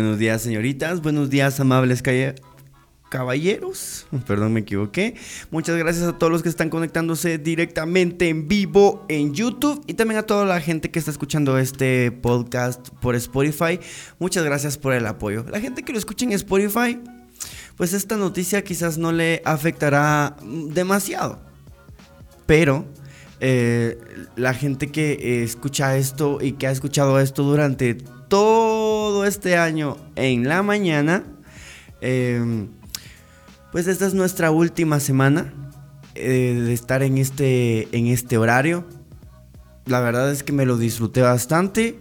Buenos días, señoritas. Buenos días, amables caballeros. Perdón, me equivoqué. Muchas gracias a todos los que están conectándose directamente en vivo en YouTube y también a toda la gente que está escuchando este podcast por Spotify. Muchas gracias por el apoyo. La gente que lo escucha en Spotify, pues esta noticia quizás no le afectará demasiado. Pero eh, la gente que eh, escucha esto y que ha escuchado esto durante todo este año en la mañana, em, pues esta es nuestra última semana eh, de estar en este, en este horario. La verdad es que me lo disfruté bastante.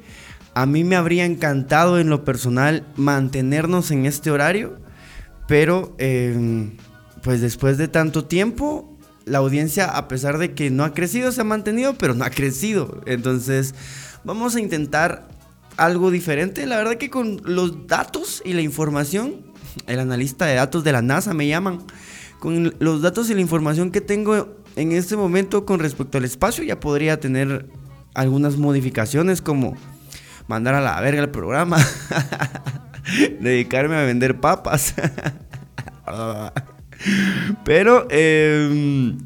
A mí me habría encantado en lo personal mantenernos en este horario, pero em, pues después de tanto tiempo la audiencia, a pesar de que no ha crecido, se ha mantenido, pero no ha crecido. Entonces, vamos a intentar algo diferente. La verdad que con los datos y la información, el analista de datos de la NASA me llaman, con los datos y la información que tengo en este momento con respecto al espacio, ya podría tener algunas modificaciones como mandar a la verga el programa, dedicarme a vender papas. Pero, em,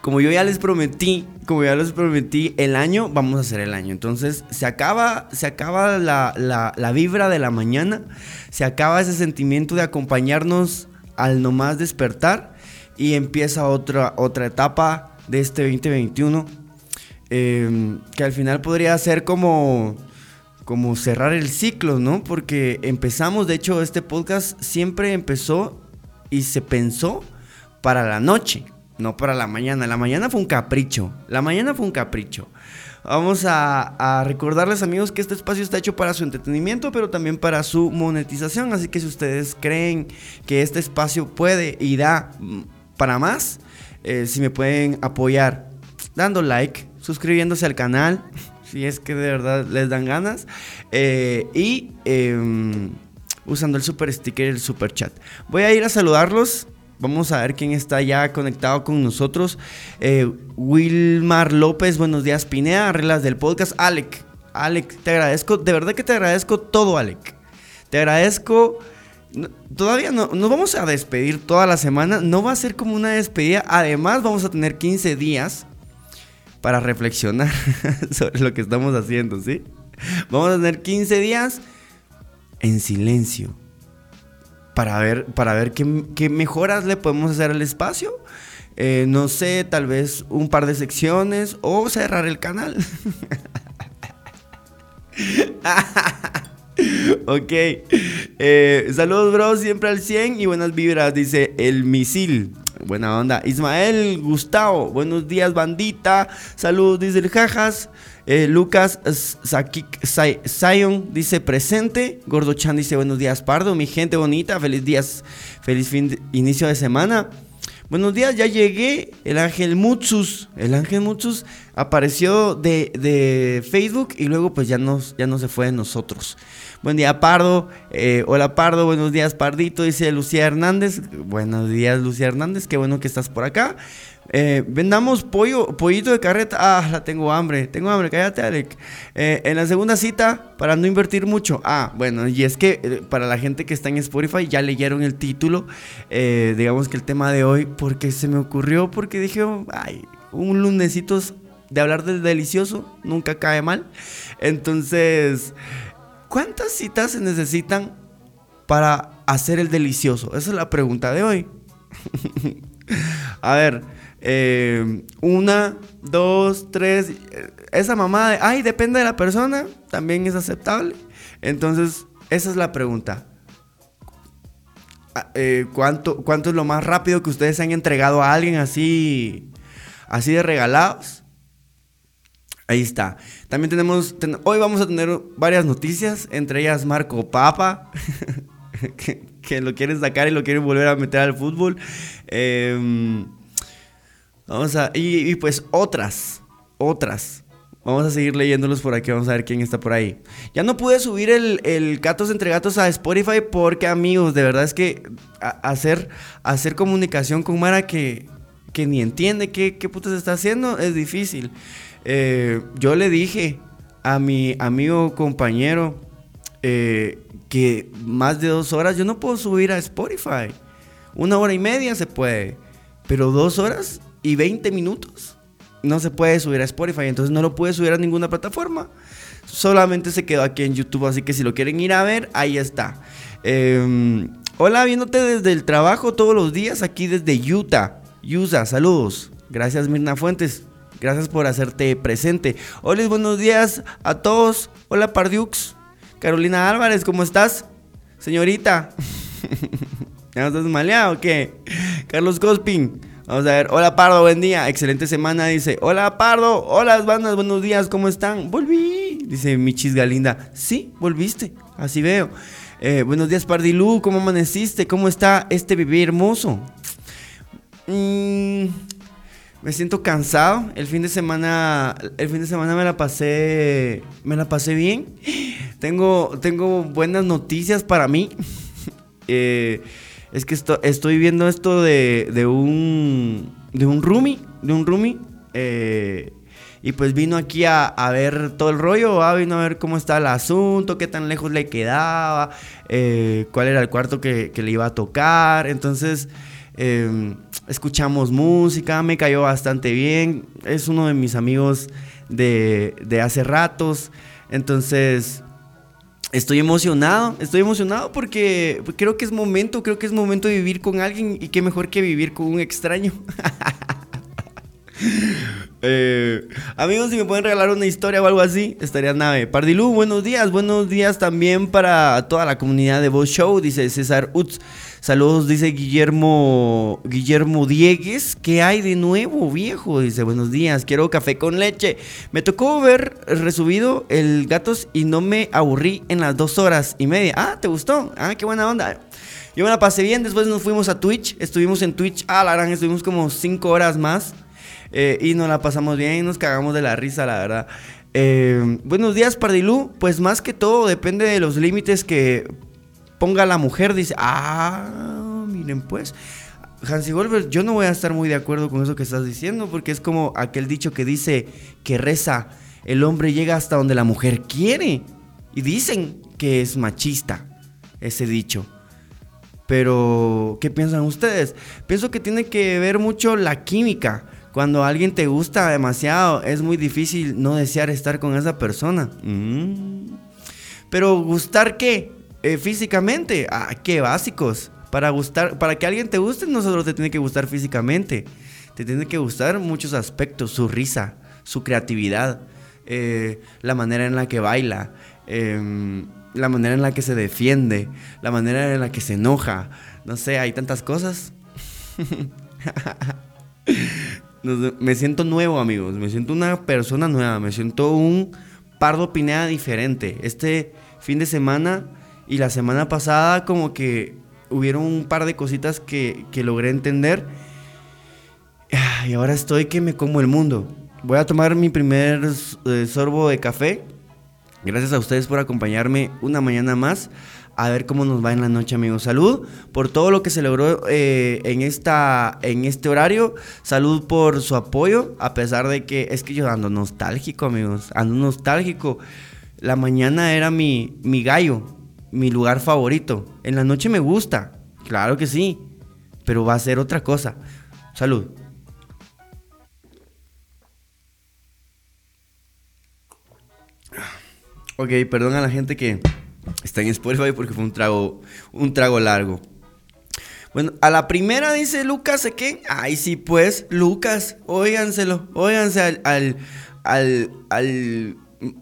como yo ya les prometí, como ya les prometí, el año, vamos a hacer el año. Entonces, se acaba, se acaba la, la, vibra de la mañana, se acaba ese sentimiento de acompañarnos al nomás despertar y empieza otra, otra etapa de este 2021. Em, que al final podría ser como como cerrar el ciclo, ¿no? Porque empezamos, de hecho, este podcast siempre empezó y se pensó para la noche, no para la mañana. La mañana fue un capricho. La mañana fue un capricho. Vamos a, recordarles amigos que este espacio está hecho para su entretenimiento, pero también para su monetización. Así que si ustedes creen que este espacio puede y da mm, para más, eh, si me pueden apoyar dando like, suscribiéndose al canal, si es que de verdad les dan ganas, eh, y... Em, usando el super sticker y el super chat. Voy a ir a saludarlos. Vamos a ver quién está ya conectado con nosotros. Eh, Wilmar López, buenos días, Pinea, reglas del podcast. Alec, Alec, te agradezco, de verdad que te agradezco todo, Alec. Te agradezco. Todavía no, nos vamos a despedir toda la semana. No va a ser como una despedida. Además, vamos a tener 15 días para reflexionar sobre lo que estamos haciendo, ¿sí? Vamos a tener 15 días en silencio para ver, para ver qué, mejoras le podemos hacer al espacio. Eh, no sé, tal vez un par de secciones o cerrar el canal. ok. Eh, saludos, bro. Siempre al 100 y buenas vibras, dice el misil. Buena onda. Ismael Gustavo. Buenos días, bandita. Saludos, dice el Jajas. Eh, Lucas Zion dice presente. Gordo Chan dice buenos días, Pardo. Mi gente bonita, feliz días, feliz fin de, inicio de semana. Buenos días, ya llegué. El ángel Mutsus. El ángel Mutsus apareció de, Facebook y luego pues ya, nos, ya no se fue de nosotros. Buen día, Pardo. Eh, hola, Pardo. Buenos días, Pardito. Dice Lucía Hernández. Buenos días, Lucía Hernández. Qué bueno que estás por acá. Eh, vendamos pollo, pollito de carreta. Ah, la tengo hambre. Tengo hambre, cállate, Alec. Eh, en la segunda cita, para no invertir mucho. Ah, bueno, y es que eh, para la gente que está en Spotify ya leyeron el título. digamos que el tema de hoy, porque se me ocurrió, porque dije, ay, un lunesito de hablar del delicioso nunca cae mal. Entonces, ¿cuántas citas se necesitan para hacer el delicioso? Esa es la pregunta de hoy. A ver. Eh, una, dos, tres. Esa mamá de, ay, depende de la persona, también es aceptable. Entonces, esa es la pregunta. Ah, eh, ¿cuánto, ¿Cuánto es lo más rápido que ustedes han entregado a alguien así, así de regalados? Ahí está. También tenemos, hoy vamos a tener varias noticias, entre ellas Marco Papa, que, lo quieren sacar y lo quieren volver a meter al fútbol. Eh, Vamos a. Y, pues otras. Otras. Vamos a seguir leyéndolos por aquí. Vamos a ver quién está por ahí. Ya no pude subir el, Gatos entre Gatos a Spotify porque, amigos, de verdad es que hacer, hacer comunicación con Mara que, que ni entiende qué, qué putas está haciendo es difícil. Eh, yo le dije a mi amigo compañero eh, que más de dos horas yo no puedo subir a Spotify. Una hora y media se puede, pero dos horas y 20 minutos no se puede subir a Spotify, entonces no lo puede subir a ninguna plataforma. Solamente se quedó aquí en YouTube, así que si lo quieren ir a ver, ahí está. Em, hola, viéndote desde el trabajo todos los días, aquí desde Utah. Utah, saludos. Gracias Mirna Fuentes. Gracias por hacerte presente. Hola, buenos días a todos. Hola, Pardiux. Carolina Álvarez, ¿cómo estás? Señorita. ¿Ya no estás maleado o qué? Carlos Cospin. Vamos a ver. Hola, Pardo, buen día. Excelente semana, dice. Hola, Pardo. Hola, bandas, buenos días. ¿Cómo están? Volví. Dice Michis Galinda. Sí, volviste. Así veo. Eh, buenos días, Pardilú. ¿Cómo amaneciste? ¿Cómo está este bebé hermoso? Mmm me siento cansado. El fin de semana, el fin de semana me la pasé, me la pasé bien. Tengo, tengo buenas noticias para mí. Eh, es que estoy viendo esto de, de un, de un roomie, de un roomie. Eh, y pues vino aquí a, ver todo el rollo, vino a ver cómo está el asunto, qué tan lejos le quedaba, eh, cuál era el cuarto que, que le iba a tocar. Entonces, Em, escuchamos música, me cayó bastante bien. Es uno de mis amigos de, hace ratos. Entonces, estoy emocionado, estoy emocionado porque creo que es momento, creo que es momento de vivir con alguien y qué mejor que vivir con un extraño. Eh, amigos, si me pueden regalar una historia o algo así, estaría nave. Pardilú, buenos días, buenos días también para toda la comunidad de Voz Show, dice César Utz. Saludos, dice Guillermo Guillermo Diegues. ¿Qué hay de nuevo, viejo? Dice, buenos días, quiero café con leche. Me tocó ver resubido el Gatos y no me aburrí en las dos horas y media. Ah, ¿te gustó? Ah, qué buena onda. Yo me la pasé bien, después nos fuimos a Twitch. Estuvimos en Twitch, ah, la gran, estuvimos como cinco horas más. Eh, y nos la pasamos bien y nos cagamos de la risa, la verdad. Eh, buenos días, Pardilú. Pues más que todo depende de los límites que ponga la mujer. Dice, ah, miren pues. Hansi Wolver, yo no voy a estar muy de acuerdo con eso que estás diciendo, porque es como aquel dicho que dice que reza, el hombre llega hasta donde la mujer quiere. Y dicen que es machista ese dicho. Pero, ¿qué piensan ustedes? Pienso que tiene que ver mucho la química. Cuando alguien te gusta demasiado, es muy difícil no desear estar con esa persona. Mm. Pero gustar qué? Eh, físicamente. Ah, qué básicos. Para gustar, para que alguien te guste, no solo te tiene que gustar físicamente. Te tiene que gustar muchos aspectos, su risa, su creatividad, eh, la manera en la que baila, em, la manera en la que se defiende, la manera en la que se enoja. No sé, hay tantas cosas. me siento nuevo, amigos. Me siento una persona nueva. Me siento un Pardo Pineda diferente. Este fin de semana y la semana pasada, como que hubieron un par de cositas que, logré entender. Y ahora estoy que me como el mundo. Voy a tomar mi primer eh, sorbo de café. Gracias a ustedes por acompañarme una mañana más a ver cómo nos va en la noche, amigos. Salud por todo lo que se logró eh, en, esta, en este horario. Salud por su apoyo, a pesar de que es que yo ando nostálgico, amigos. Ando nostálgico. La mañana era mi, mi gallo, mi lugar favorito. En la noche me gusta, claro que sí, pero va a ser otra cosa. Salud. Ok, perdón a la gente que Está en Spotify porque fue un trago, un trago largo. Bueno, a la primera dice Lucas, ¿de qué? Ay, sí, pues, Lucas, óiganselo, óiganse al, al, al,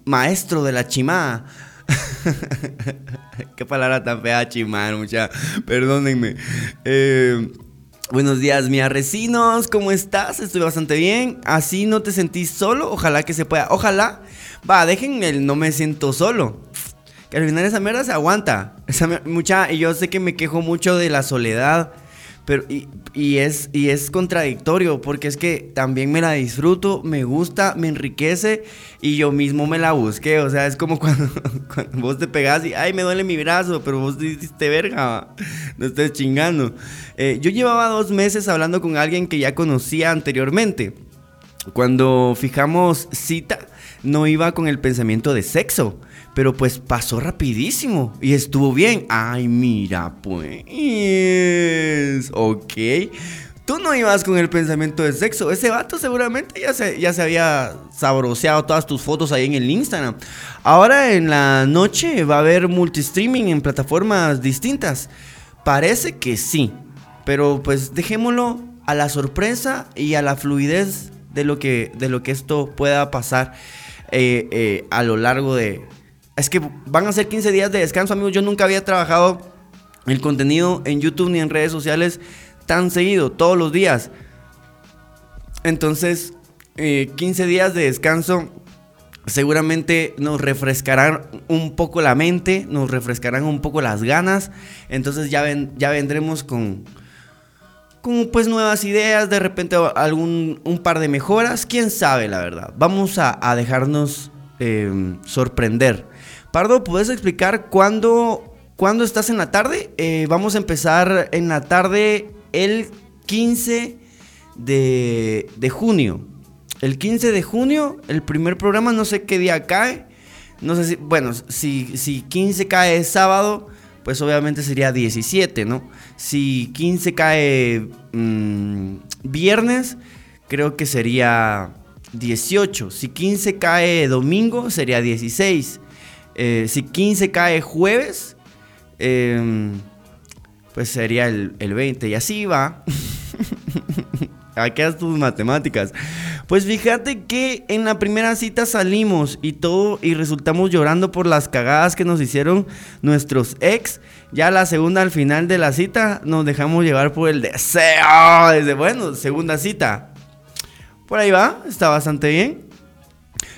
maestro de la chimá. qué palabra tan fea, chimán, mucha. Perdónenme. Eh, buenos días, mi arrecinos, ¿cómo estás? Estoy bastante bien. Así no te sentís solo. Ojalá que se pueda. Ojalá. Va, dejen el no me siento solo al final esa mierda se aguanta. Esa mucha, y yo sé que me quejo mucho de la soledad, pero y, es, y es contradictorio, porque es que también me la disfruto, me gusta, me enriquece y yo mismo me la busqué. O sea, es como cuando, vos te pegás y, ay, me duele mi brazo, pero vos dijiste verga, no estés chingando. Eh, yo llevaba dos meses hablando con alguien que ya conocía anteriormente. Cuando fijamos cita, no iba con el pensamiento de sexo. Pero pues pasó rapidísimo y estuvo bien. Ay, mira, pues. Ok. Tú no ibas con el pensamiento de sexo. Ese vato seguramente ya se, ya se había sabroseado todas tus fotos ahí en el Instagram. Ahora en la noche va a haber multistreaming en plataformas distintas. Parece que sí. Pero pues dejémoslo a la sorpresa y a la fluidez de lo que, de lo que esto pueda pasar eh, eh, a lo largo de... Es que van a ser 15 días de descanso, amigos. Yo nunca había trabajado el contenido en YouTube ni en redes sociales tan seguido, todos los días. Entonces, 15 eh, días de descanso seguramente nos refrescarán un poco la mente, nos refrescarán un poco las ganas. Entonces ya, ven, ya vendremos con, con pues nuevas ideas, de repente algún un par de mejoras, quién sabe la verdad. Vamos a, dejarnos em, sorprender. Pardo, ¿puedes explicar cuándo, cuándo estás en la tarde? Eh, vamos a empezar en la tarde el 15 de, de junio. El 15 de junio, el primer programa, no sé qué día cae. No sé si, bueno, si, si 15 cae sábado, pues obviamente sería 17, ¿no? Si 15 cae mm, viernes, creo que sería 18. Si 15 cae domingo, sería 16. Eh, si 15 cae jueves, em, pues sería el, el 20. Y así va. Haz tus matemáticas. Pues fíjate que en la primera cita salimos y todo y resultamos llorando por las cagadas que nos hicieron nuestros ex. Ya la segunda al final de la cita nos dejamos llevar por el deseo. Desde bueno, segunda cita. Por ahí va, está bastante bien.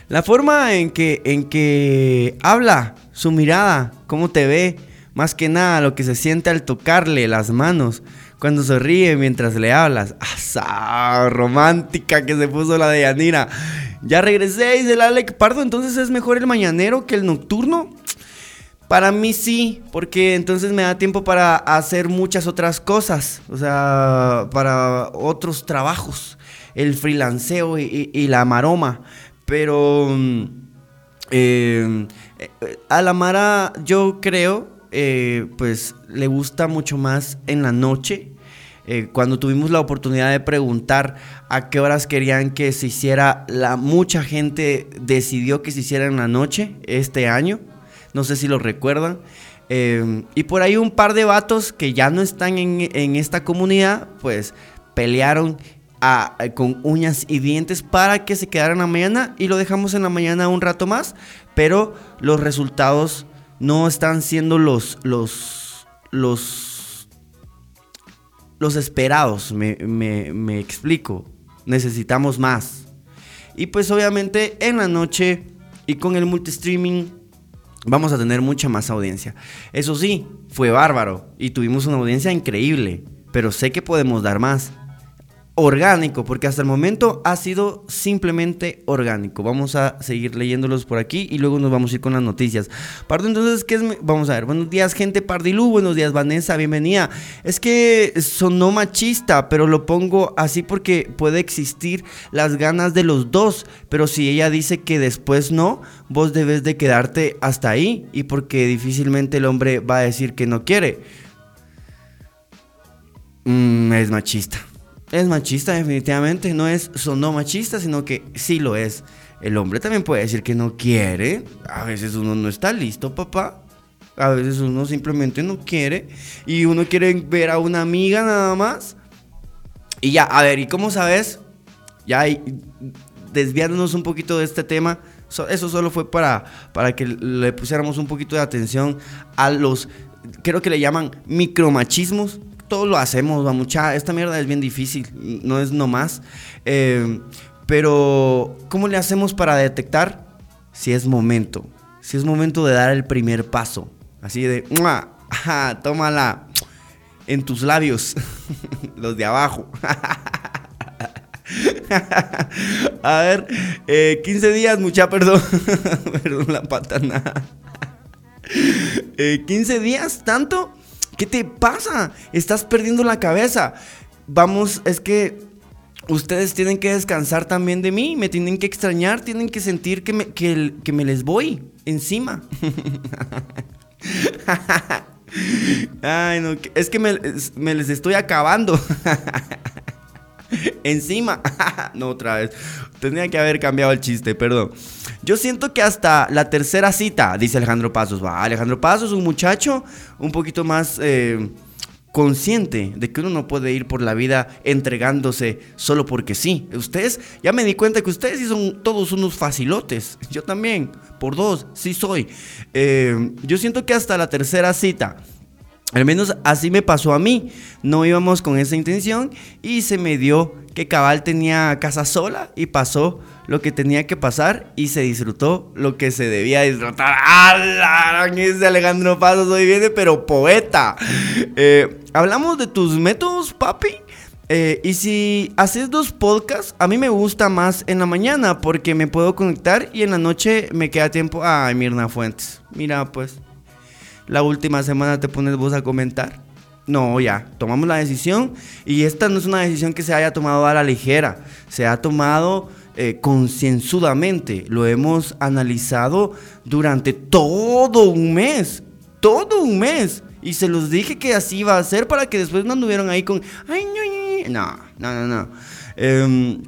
La forma en que en que habla, su mirada, cómo te ve, más que nada lo que se siente al tocarle las manos cuando se ríe mientras le hablas. ¡Asa! Romántica que se puso la de Yanira. Ya regresé, dice el Alec Pardo. Entonces es mejor el mañanero que el nocturno. Para mí sí, porque entonces me da tiempo para hacer muchas otras cosas. O sea, para otros trabajos. El freelanceo y, la maroma. Pero mm, eh, eh, a la Mara yo creo eh, pues le gusta mucho más en la noche. Eh, cuando tuvimos la oportunidad de preguntar a qué horas querían que se hiciera, la mucha gente decidió que se hiciera en la noche este año. No sé si lo recuerdan. Y por ahí un par de vatos que ya no están en, esta comunidad, pues pelearon con uñas y dientes para que se quedara en la mañana y lo dejamos en la mañana un rato más, pero los resultados no están siendo los, los, los, los esperados, me, me, explico. Necesitamos más. Y pues obviamente en la noche y con el multistreaming vamos a tener mucha más audiencia. Eso sí, fue bárbaro y tuvimos una audiencia increíble, pero sé que podemos dar más orgánico, porque hasta el momento ha sido simplemente orgánico. Vamos a seguir leyéndolos por aquí y luego nos vamos a ir con las noticias. Pardo, entonces, ¿qué es? Vamos a ver. Buenos días, gente Pardilú. Buenos días, Vanessa. Bienvenida. Es que sonó machista, pero lo pongo así porque puede existir las ganas de los dos. Pero si ella dice que después no, vos debes de quedarte hasta ahí. Y porque difícilmente el hombre va a decir que no quiere. Mm, es machista es machista definitivamente, no es sonó machista, sino que sí lo es. El hombre también puede decir que no quiere, a veces uno no está listo, papá. A veces uno simplemente no quiere y uno quiere ver a una amiga nada más. Y ya, a ver, ¿y cómo sabes? Ya desviándonos un poquito de este tema, eso solo fue para, para que le pusiéramos un poquito de atención a los, creo que le llaman micromachismos, todos lo hacemos, va mucha. Esta mierda es bien difícil, no es nomás. Eh, pero, ¿cómo le hacemos para detectar si es momento? Si es momento de dar el primer paso. Así de, Ajá, tómala en tus labios, los de abajo. A ver, 15 eh, días, mucha, perdón. perdón la patana. 15 eh, días, ¿tanto? ¿Qué te pasa? Estás perdiendo la cabeza. Vamos, es que ustedes tienen que descansar también de mí, me tienen que extrañar, tienen que sentir que me, que, me les voy encima. Ay, no, es que me, me les estoy acabando. Encima. no, otra vez. Tenía que haber cambiado el chiste, perdón. Yo siento que hasta la tercera cita, dice Alejandro Pasos. Va, Alejandro Pasos, un muchacho un poquito más eh, consciente de que uno no puede ir por la vida entregándose solo porque sí. Ustedes, ya me di cuenta que ustedes sí son todos unos facilotes. Yo también, por dos, sí soy. Eh, yo siento que hasta la tercera cita al menos así me pasó a mí. No íbamos con esa intención y se me dio que Cabal tenía casa sola y pasó lo que tenía que pasar y se disfrutó lo que se debía disfrutar. ¡Hala! Ese Alejandro Paso hoy viene, pero poeta. Eh, hablamos de tus métodos, papi. Eh, y si haces dos podcasts, a mí me gusta más en la mañana porque me puedo conectar y en la noche me queda tiempo. Ay, Mirna Fuentes. Mira, pues la última semana te pones vos a comentar. No, ya, tomamos la decisión y esta no es una decisión que se haya tomado a la ligera, se ha tomado eh, concienzudamente, lo hemos analizado durante todo un mes, todo un mes. Y se los dije que así iba a ser para que después no anduvieran ahí con... Ay, no, no, no, no. Em,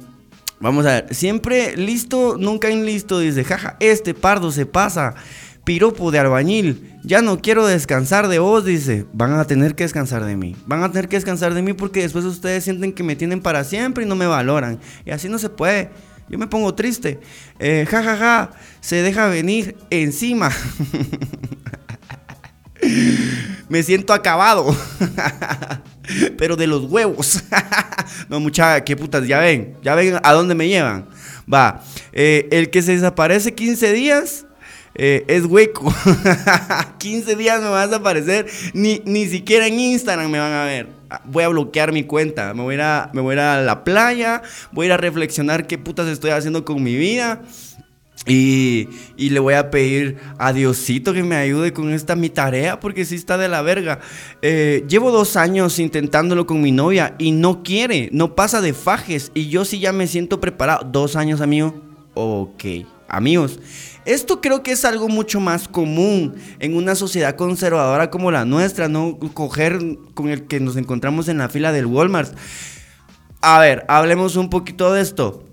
vamos a ver, siempre listo, nunca listo, dice, jaja, este pardo se pasa piropo de albañil. Ya no quiero descansar de vos, dice. Van a tener que descansar de mí. Van a tener que descansar de mí porque después ustedes sienten que me tienen para siempre y no me valoran. Y así no se puede. Yo me pongo triste. Eh, ja, ja, ja. Se deja venir encima. me siento acabado. Pero de los huevos. no, mucha, qué putas, ya ven. Ya ven a dónde me llevan. Va. Eh, el que se desaparece 15 días eh, es hueco. 15 días me vas a aparecer. Ni, ni siquiera en Instagram me van a ver. Voy a bloquear mi cuenta. Me voy, a, me voy a ir a la playa. Voy a ir a reflexionar qué putas estoy haciendo con mi vida. Y, y, le voy a pedir a Diosito que me ayude con esta mi tarea porque sí está de la verga. Eh, llevo dos años intentándolo con mi novia y no quiere, no pasa de fajes y yo sí ya me siento preparado. Dos años, amigo. Ok, amigos. Esto creo que es algo mucho más común en una sociedad conservadora como la nuestra, no coger con el que nos encontramos en la fila del Walmart. A ver, hablemos un poquito de esto.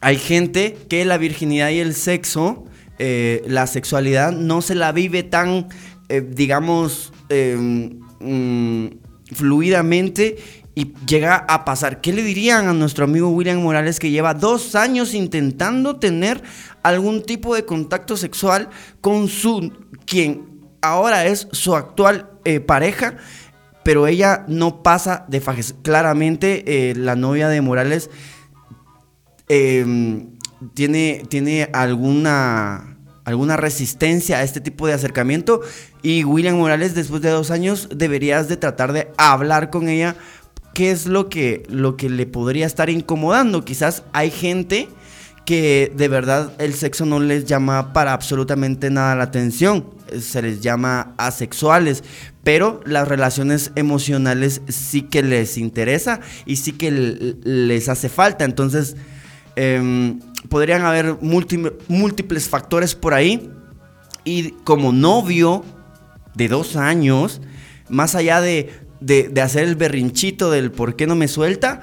Hay gente que la virginidad y el sexo, eh, la sexualidad, no se la vive tan, eh, digamos, em, mm, fluidamente y llega a pasar. ¿Qué le dirían a nuestro amigo William Morales que lleva dos años intentando tener algún tipo de contacto sexual con su quien ahora es su actual eh, pareja? Pero ella no pasa de fajes. Claramente eh, la novia de Morales em, tiene, tiene alguna, alguna resistencia a este tipo de acercamiento y William Morales después de dos años deberías de tratar de hablar con ella qué es lo que, lo que le podría estar incomodando. Quizás hay gente que de verdad el sexo no les llama para absolutamente nada la atención, se les llama asexuales, pero las relaciones emocionales sí que les interesa y sí que les hace falta. Entonces, em, podrían haber múltiples factores por ahí. Y como novio de dos años, más allá de de, hacer el berrinchito del por qué no me suelta,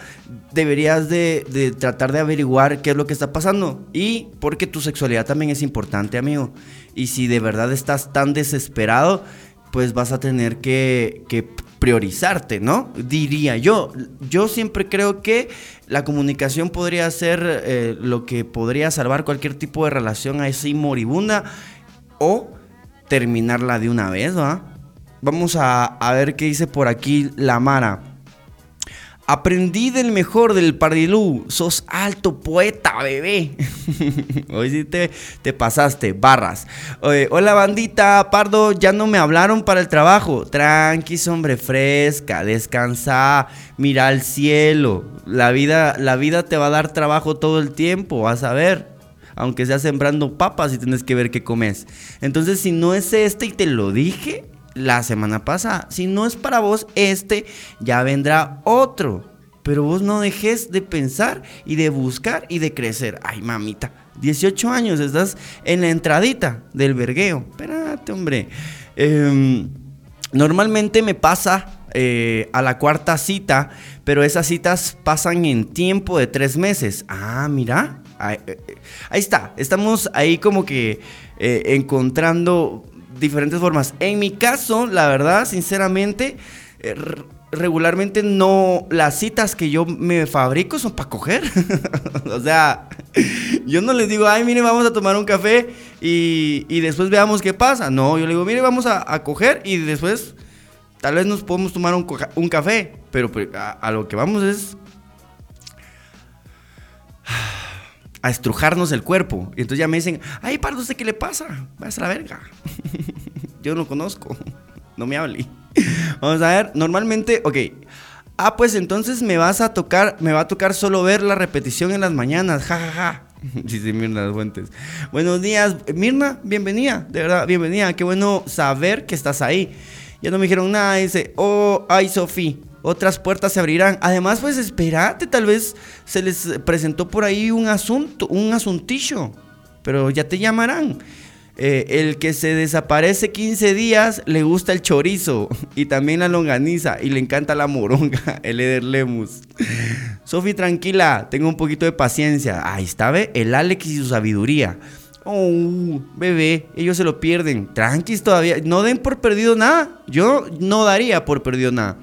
deberías de, tratar de averiguar qué es lo que está pasando. Y porque tu sexualidad también es importante, amigo. Y si de verdad estás tan desesperado, pues vas a tener que, priorizarte, ¿no? Diría yo. Yo siempre creo que la comunicación podría ser eh, lo que podría salvar cualquier tipo de relación así moribunda o terminarla de una vez, ¿va? Vamos a, ver qué dice por aquí la Mara. Aprendí del mejor del Pardilú. Sos alto poeta, bebé. Hoy sí te, te pasaste, barras. hola, bandita. Pardo, ya no me hablaron para el trabajo. Tranqui, hombre, fresca. Descansa. Mira al cielo. La vida, la vida te va a dar trabajo todo el tiempo. Vas a ver. Aunque sea sembrando papas y tienes que ver qué comes. Entonces, si no es este y te lo dije, la semana pasada. Si no es para vos este, ya vendrá otro. pero vos no dejes de pensar y de buscar y de crecer. Ay, mamita, 18 años, estás en la entradita del vergueo. Espérate, hombre. Em, normalmente me pasa eh, a la cuarta cita, pero esas citas pasan en tiempo de tres meses. Ah, mira, ahí, eh, eh, está, estamos ahí como que encontrando diferentes formas. En mi caso, la verdad, sinceramente, regularmente no, las citas que yo me fabrico son para coger. o sea, yo no les digo, ay, mire, vamos a tomar un café y, después veamos qué pasa. No, yo le digo, mire, vamos a, coger y después tal vez nos podemos tomar un, café. Pero pues, a, lo que vamos es a estrujarnos el cuerpo. Y entonces ya me dicen, ay, Pardo, ¿usted qué le pasa? Vas a la verga. yo no conozco. No me hable. Vamos a ver, normalmente, ok. Ah, pues entonces me vas a tocar, me va a tocar solo ver la repetición en las mañanas, jajaja. Ja, ja. Dice Mirna Fuentes. Buenos días, Mirna, bienvenida, de verdad, bienvenida. Qué bueno saber que estás ahí. Ya no me dijeron nada, dice, oh, ay, Sofía, otras puertas se abrirán. Además, pues espérate, tal vez se les presentó por ahí un asunto, un asuntillo, pero ya te llamarán. Eh, el que se desaparece 15 días le gusta el chorizo y también la longaniza y le encanta la moronga, el Eder Lemus. Sofi, tranquila, tengo un poquito de paciencia. Ahí está, ve, el Alex y su sabiduría. Oh, bebé, ellos se lo pierden. Tranquis todavía, no den por perdido nada. Yo no daría por perdido nada.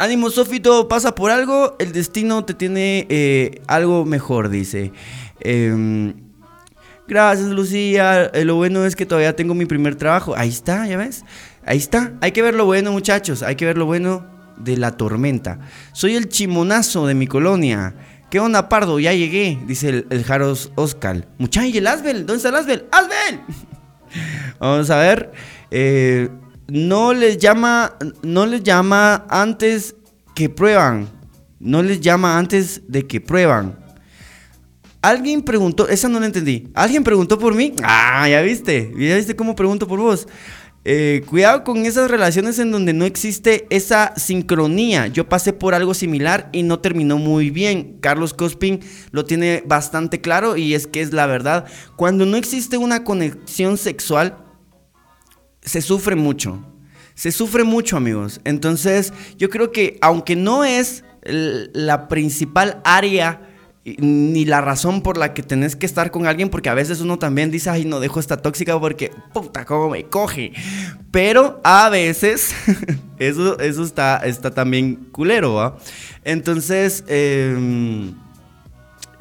Ánimo, Sofi, todo pasa por algo. El destino te tiene eh, algo mejor, dice. Eh, Gracias, Lucía. Eh, lo bueno es que todavía tengo mi primer trabajo. Ahí está, ya ves. Ahí está. Hay que ver lo bueno, muchachos. Hay que ver lo bueno de la tormenta. Soy el chimonazo de mi colonia. ¿Qué onda, Pardo? Ya llegué, dice el, Jaros Oscar. Muchachos, el Asbel? ¿Dónde está el Asbel? ¡Asbel! Vamos a ver. Eh, no les llama. No les llama antes que prueban. No les llama antes de que prueban. Alguien preguntó, esa no la entendí. ¿Alguien preguntó por mí? Ah, ya viste. Ya viste cómo pregunto por vos. Eh, cuidado con esas relaciones en donde no existe esa sincronía. Yo pasé por algo similar y no terminó muy bien. Carlos Cospin lo tiene bastante claro y es que es la verdad. Cuando no existe una conexión sexual, se sufre mucho. Se sufre mucho, amigos. Entonces, yo creo que aunque no es la principal área ni la razón por la que tenés que estar con alguien, porque a veces uno también dice, ay, no dejo esta tóxica porque, puta, cómo me coge. Pero a veces eso, eso está, está también culero, ¿va? Entonces, em,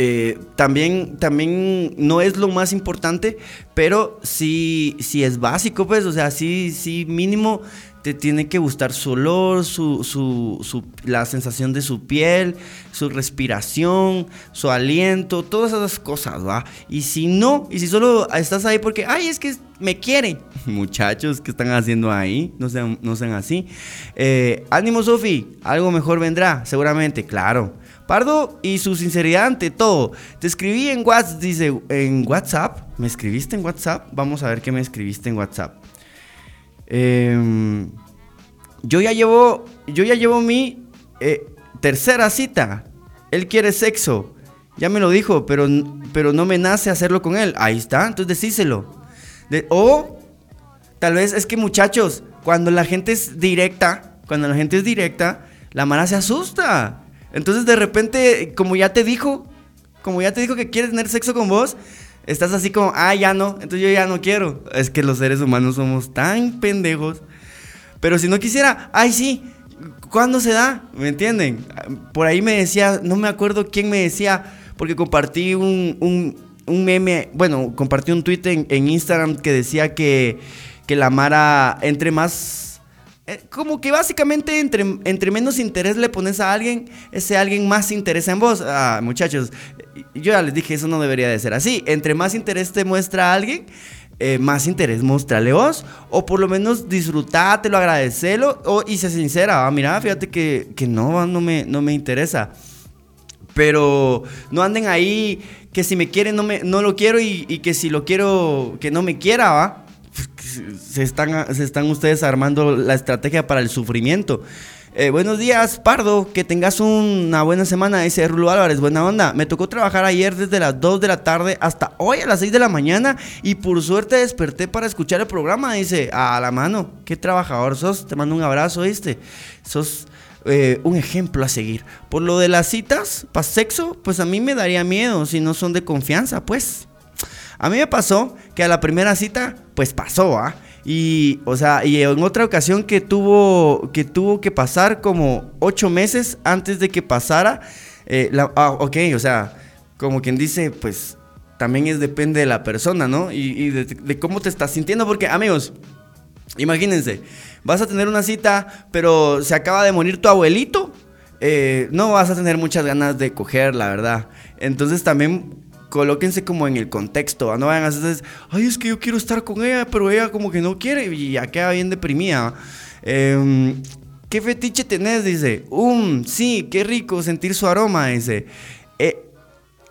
eh, también, también no es lo más importante, pero sí, sí es básico, pues, o sea, sí, sí, mínimo te tiene que gustar su olor, su, su, la sensación de su piel, su respiración, su aliento, todas esas cosas, ¿va? Y si no, y si solo estás ahí porque, ay, es que me quieren. Muchachos, ¿qué están haciendo ahí? No sean, no sean así. Eh, ánimo, Sofi, algo mejor vendrá, seguramente, claro. Pardo y su sinceridad ante todo. Te escribí en WhatsApp, dice, en WhatsApp. ¿Me escribiste en WhatsApp? Vamos a ver qué me escribiste en WhatsApp. Em, yo ya llevo, yo ya llevo mi eh, tercera cita. Él quiere sexo. Ya me lo dijo, pero, pero no me nace hacerlo con él. Ahí está, entonces decíselo. o tal vez es que muchachos, cuando la gente es directa, cuando la gente es directa, la mara se asusta. Entonces de repente, como ya te dijo, como ya te dijo que quiere tener sexo con vos, estás así como, ah, ya no, entonces yo ya no quiero. Es que los seres humanos somos tan pendejos. Pero si no quisiera, ay, sí, ¿cuándo se da? ¿Me entienden? Por ahí me decía, no me acuerdo quién me decía, porque compartí un, un, meme, bueno, compartí un tweet en, en Instagram que decía que, que la Mara, entre más como que básicamente entre, entre menos interés le pones a alguien, ese alguien más interesa en vos. Ah, muchachos, yo ya les dije, eso no debería de ser así. Entre más interés te muestra alguien, eh, más interés mostrale vos. O por lo menos disfrutátelo, agradecelo. O, y sé sincera, ah, mira, fíjate que, que no, no me, no me interesa. Pero no anden ahí que si me quieren no, me, no lo quiero y, y que si lo quiero que no me quiera, ¿va? Se están, se están ustedes armando la estrategia para el sufrimiento. Eh, buenos días, Pardo. Que tengas una buena semana. Dice Rulo Álvarez. Buena onda. Me tocó trabajar ayer desde las 2 de la tarde hasta hoy a las 6 de la mañana. Y por suerte desperté para escuchar el programa. Dice, a la mano. Qué trabajador sos. Te mando un abrazo, ¿viste? Sos eh, un ejemplo a seguir. Por lo de las citas para sexo, pues a mí me daría miedo si no son de confianza, pues. A mí me pasó que a la primera cita, pues pasó, ¿ah? Y, o sea, y en otra ocasión que tuvo que, tuvo que pasar como ocho meses antes de que pasara, eh, ah, ok, o sea, como quien dice, pues también es depende de la persona, ¿no? Y, de, de, cómo te estás sintiendo, porque amigos, imagínense, vas a tener una cita, pero se acaba de morir tu abuelito, eh, no vas a tener muchas ganas de coger, la verdad. Entonces también colóquense como en el contexto, no vayan a hacer, ay, es que yo quiero estar con ella, pero ella como que no quiere y ya queda bien deprimida. Em, ¿Qué fetiche tenés? Dice, um, sí, qué rico sentir su aroma, dice. Eh,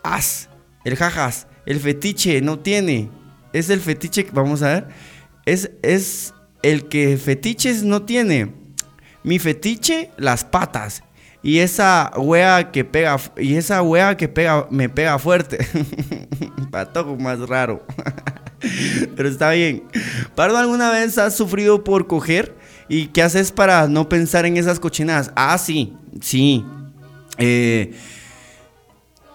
as, el jajas, el fetiche no tiene. Es el fetiche, vamos a ver, es, es el que fetiches no tiene. Mi fetiche, las patas. Y esa wea que pega, y esa wea que pega, me pega fuerte. Patojo más raro. Pero está bien. Pardo, ¿alguna vez has sufrido por coger? ¿Y qué haces para no pensar en esas cochinadas? Ah, sí, sí. Eh,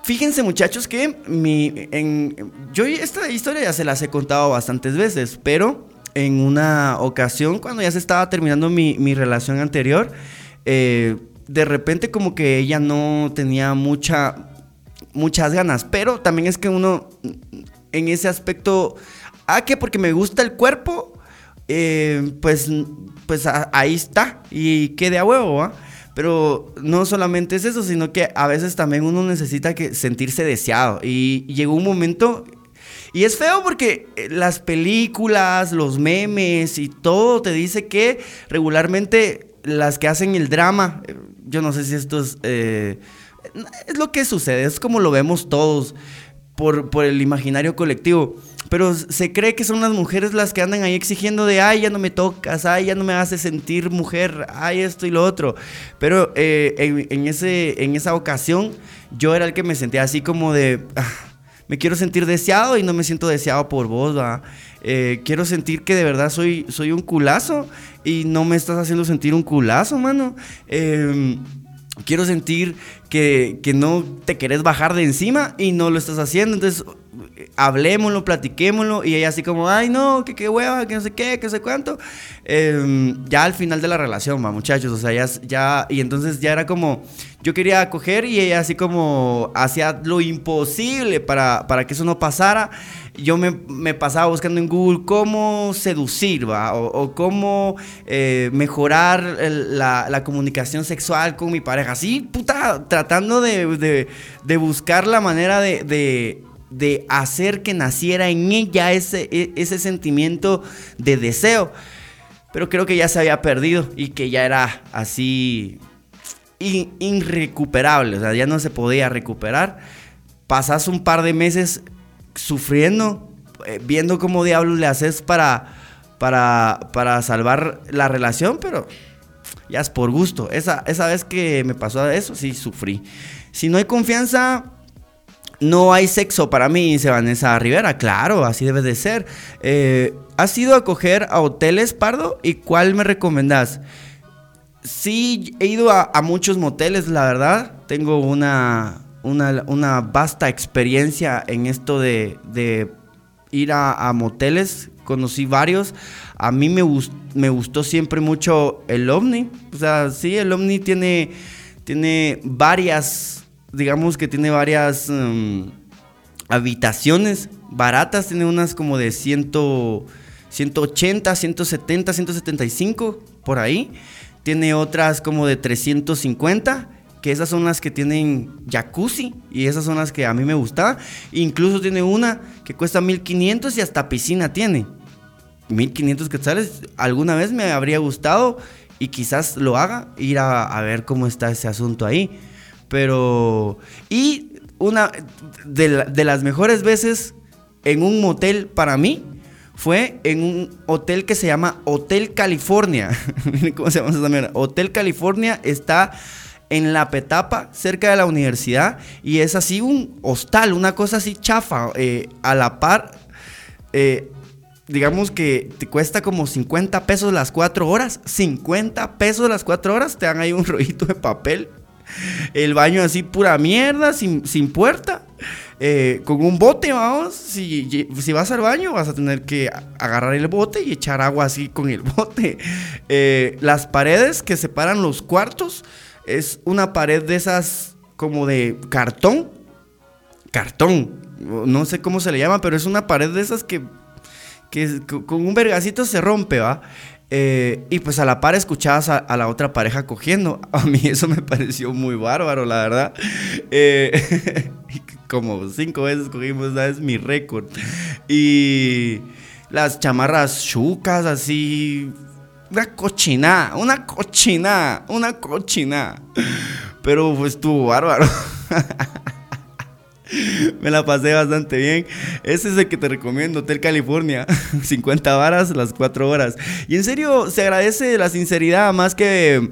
fíjense muchachos que mi, en, yo esta historia ya se las he contado bastantes veces, pero en una ocasión cuando ya se estaba terminando mi, mi relación anterior, eh, de repente como que ella no tenía mucha, muchas ganas, pero también es que uno en ese aspecto, ah, que porque me gusta el cuerpo, eh, pues, pues ahí está y quede a huevo, Pero no solamente es eso, sino que a veces también uno necesita que sentirse deseado. Y llegó un momento y es feo porque eh, las películas, los memes y todo te dice que regularmente las que hacen el drama, eh, yo no sé si esto es, eh, es lo que sucede, es como lo vemos todos por, por el imaginario colectivo. Pero se cree que son las mujeres las que andan ahí exigiendo de, ay, ya no me tocas, ay, ya no me hace sentir mujer, ay, esto y lo otro. Pero eh, en, ese, en esa ocasión yo era el que me sentía así como de, ah, me quiero sentir deseado y no me siento deseado por vos, ¿va? Eh, quiero sentir que de verdad soy, soy un culazo y no me estás haciendo sentir un culazo, mano. Eh, quiero sentir que, no te querés bajar de encima y no lo estás haciendo. Entonces, hablemoslo, platiquémoslo. Y ella así como, ay, no, que qué hueva, que no sé qué, que sé cuánto. Em, ya al final de la relación, va, muchachos. O sea, ya, ya, y entonces ya era como, yo quería acoger y ella así como hacía lo imposible para, para que eso no pasara yo me, pasaba buscando en Google cómo seducir, ¿va? O, cómo eh, mejorar la, comunicación sexual con mi pareja. Así, puta, tratando de, buscar la manera de, hacer que naciera en ella ese, e, ese sentimiento de deseo. Pero creo que ya se había perdido y que ya era así irrecuperable, o sea, ya no se podía recuperar. Pasas un par de meses sufriendo, eh, viendo cómo diablos le haces para, para, para salvar la relación, pero ya es por gusto. Esa, esa vez que me pasó eso, sí sufrí. Si no hay confianza, no hay sexo para mí, dice Vanessa Rivera. Claro, así debe de ser. Eh, ¿Has ido a coger a hoteles, Pardo? ¿Y cuál me recomendás? Sí, he ido a, muchos moteles, la verdad. Tengo una, una, vasta experiencia en esto de, ir a, moteles. Conocí varios. A mí me, me gustó siempre mucho el Omni. O sea, sí, el Omni tiene, tiene varias, digamos que tiene varias mm, habitaciones baratas. Tiene unas como de 100, 180, 170, 175, por ahí. Tiene otras como de 350 que esas son las que tienen jacuzzi y esas son las que a mí me gustaban. Incluso tiene una que cuesta 1500 y hasta piscina tiene. 1500 quetzales, alguna vez me habría gustado y quizás lo haga, ir a, ver cómo está ese asunto ahí. Pero, y una de, las mejores veces en un motel para mí fue en un hotel que se llama Hotel California. Miren cómo se llama esa mierda. Hotel California está en La Petapa, cerca de la universidad, y es así un hostal, una cosa así chafa, eh, a la par. Eh, digamos que te cuesta como 50 pesos las 4 horas. 50 pesos las 4 horas, te dan ahí un rollito de papel. El baño así pura mierda, sin, sin puerta. Eh, con un bote, vamos. Si, si, vas al baño, vas a tener que agarrar el bote y echar agua así con el bote. Eh, las paredes que separan los cuartos es una pared de esas como de cartón. Cartón. No sé cómo se le llama, pero es una pared de esas que, que con un vergacito se rompe, ¿va? Eh, y pues a la par escuchabas a, la otra pareja cogiendo. A mí eso me pareció muy bárbaro, la verdad. Eh, como cinco veces cogimos, es mi récord. Y las chamarras chucas, así. Una cochina, una cochina, una cochina. Pero pues estuvo bárbaro. Me la pasé bastante bien. Ese es el que te recomiendo, Hotel California. 50 varas las 4 horas. Y en serio, se agradece la sinceridad más que...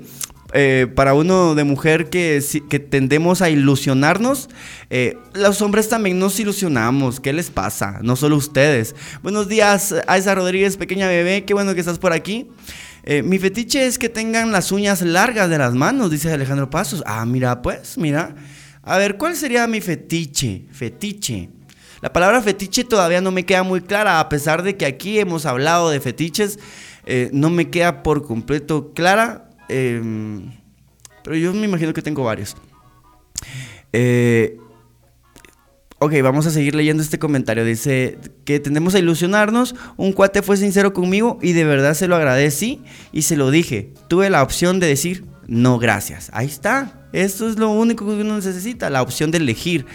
Eh, para uno de mujer que, que tendemos a ilusionarnos, eh, los hombres también nos ilusionamos. ¿Qué les pasa? No solo ustedes. Buenos días, Aiza Rodríguez, pequeña bebé. Qué bueno que estás por aquí. Eh, mi fetiche es que tengan las uñas largas de las manos, dice Alejandro Pasos. Ah, mira, pues, mira. A ver, ¿cuál sería mi fetiche? Fetiche. La palabra fetiche todavía no me queda muy clara, a pesar de que aquí hemos hablado de fetiches, eh, no me queda por completo clara, em, pero yo me imagino que tengo varios. Eh, ok, vamos a seguir leyendo este comentario. Dice que tendemos a ilusionarnos. Un cuate fue sincero conmigo y de verdad se lo agradecí y se lo dije. Tuve la opción de decir, no gracias. Ahí está. Esto es lo único que uno necesita, la opción de elegir.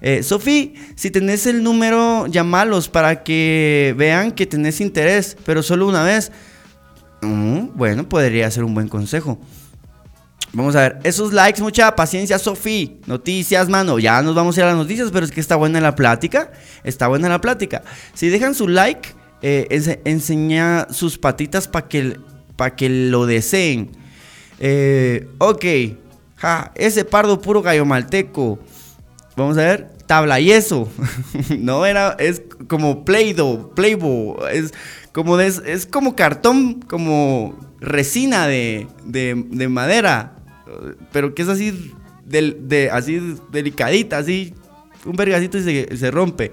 Eh, Sofi, si tenés el número, llamalos para que vean que tenés interés, pero solo una vez. Mm, bueno, podría ser un buen consejo. Vamos a ver, esos likes, mucha paciencia, Sofi. Noticias, mano. Ya nos vamos a ir a las noticias, pero es que está buena la plática. Está buena la plática. Si dejan su like, eh, enseña sus patitas para que, que lo deseen. Eh, ok. Ese pardo puro gallo malteco. Vamos a ver. Tabla y eso. no era. Es como Play-Doh. Es como, es como cartón. Como resina de, de, madera. Pero que es así. De, así delicadita. Así. Un vergacito y se, se rompe.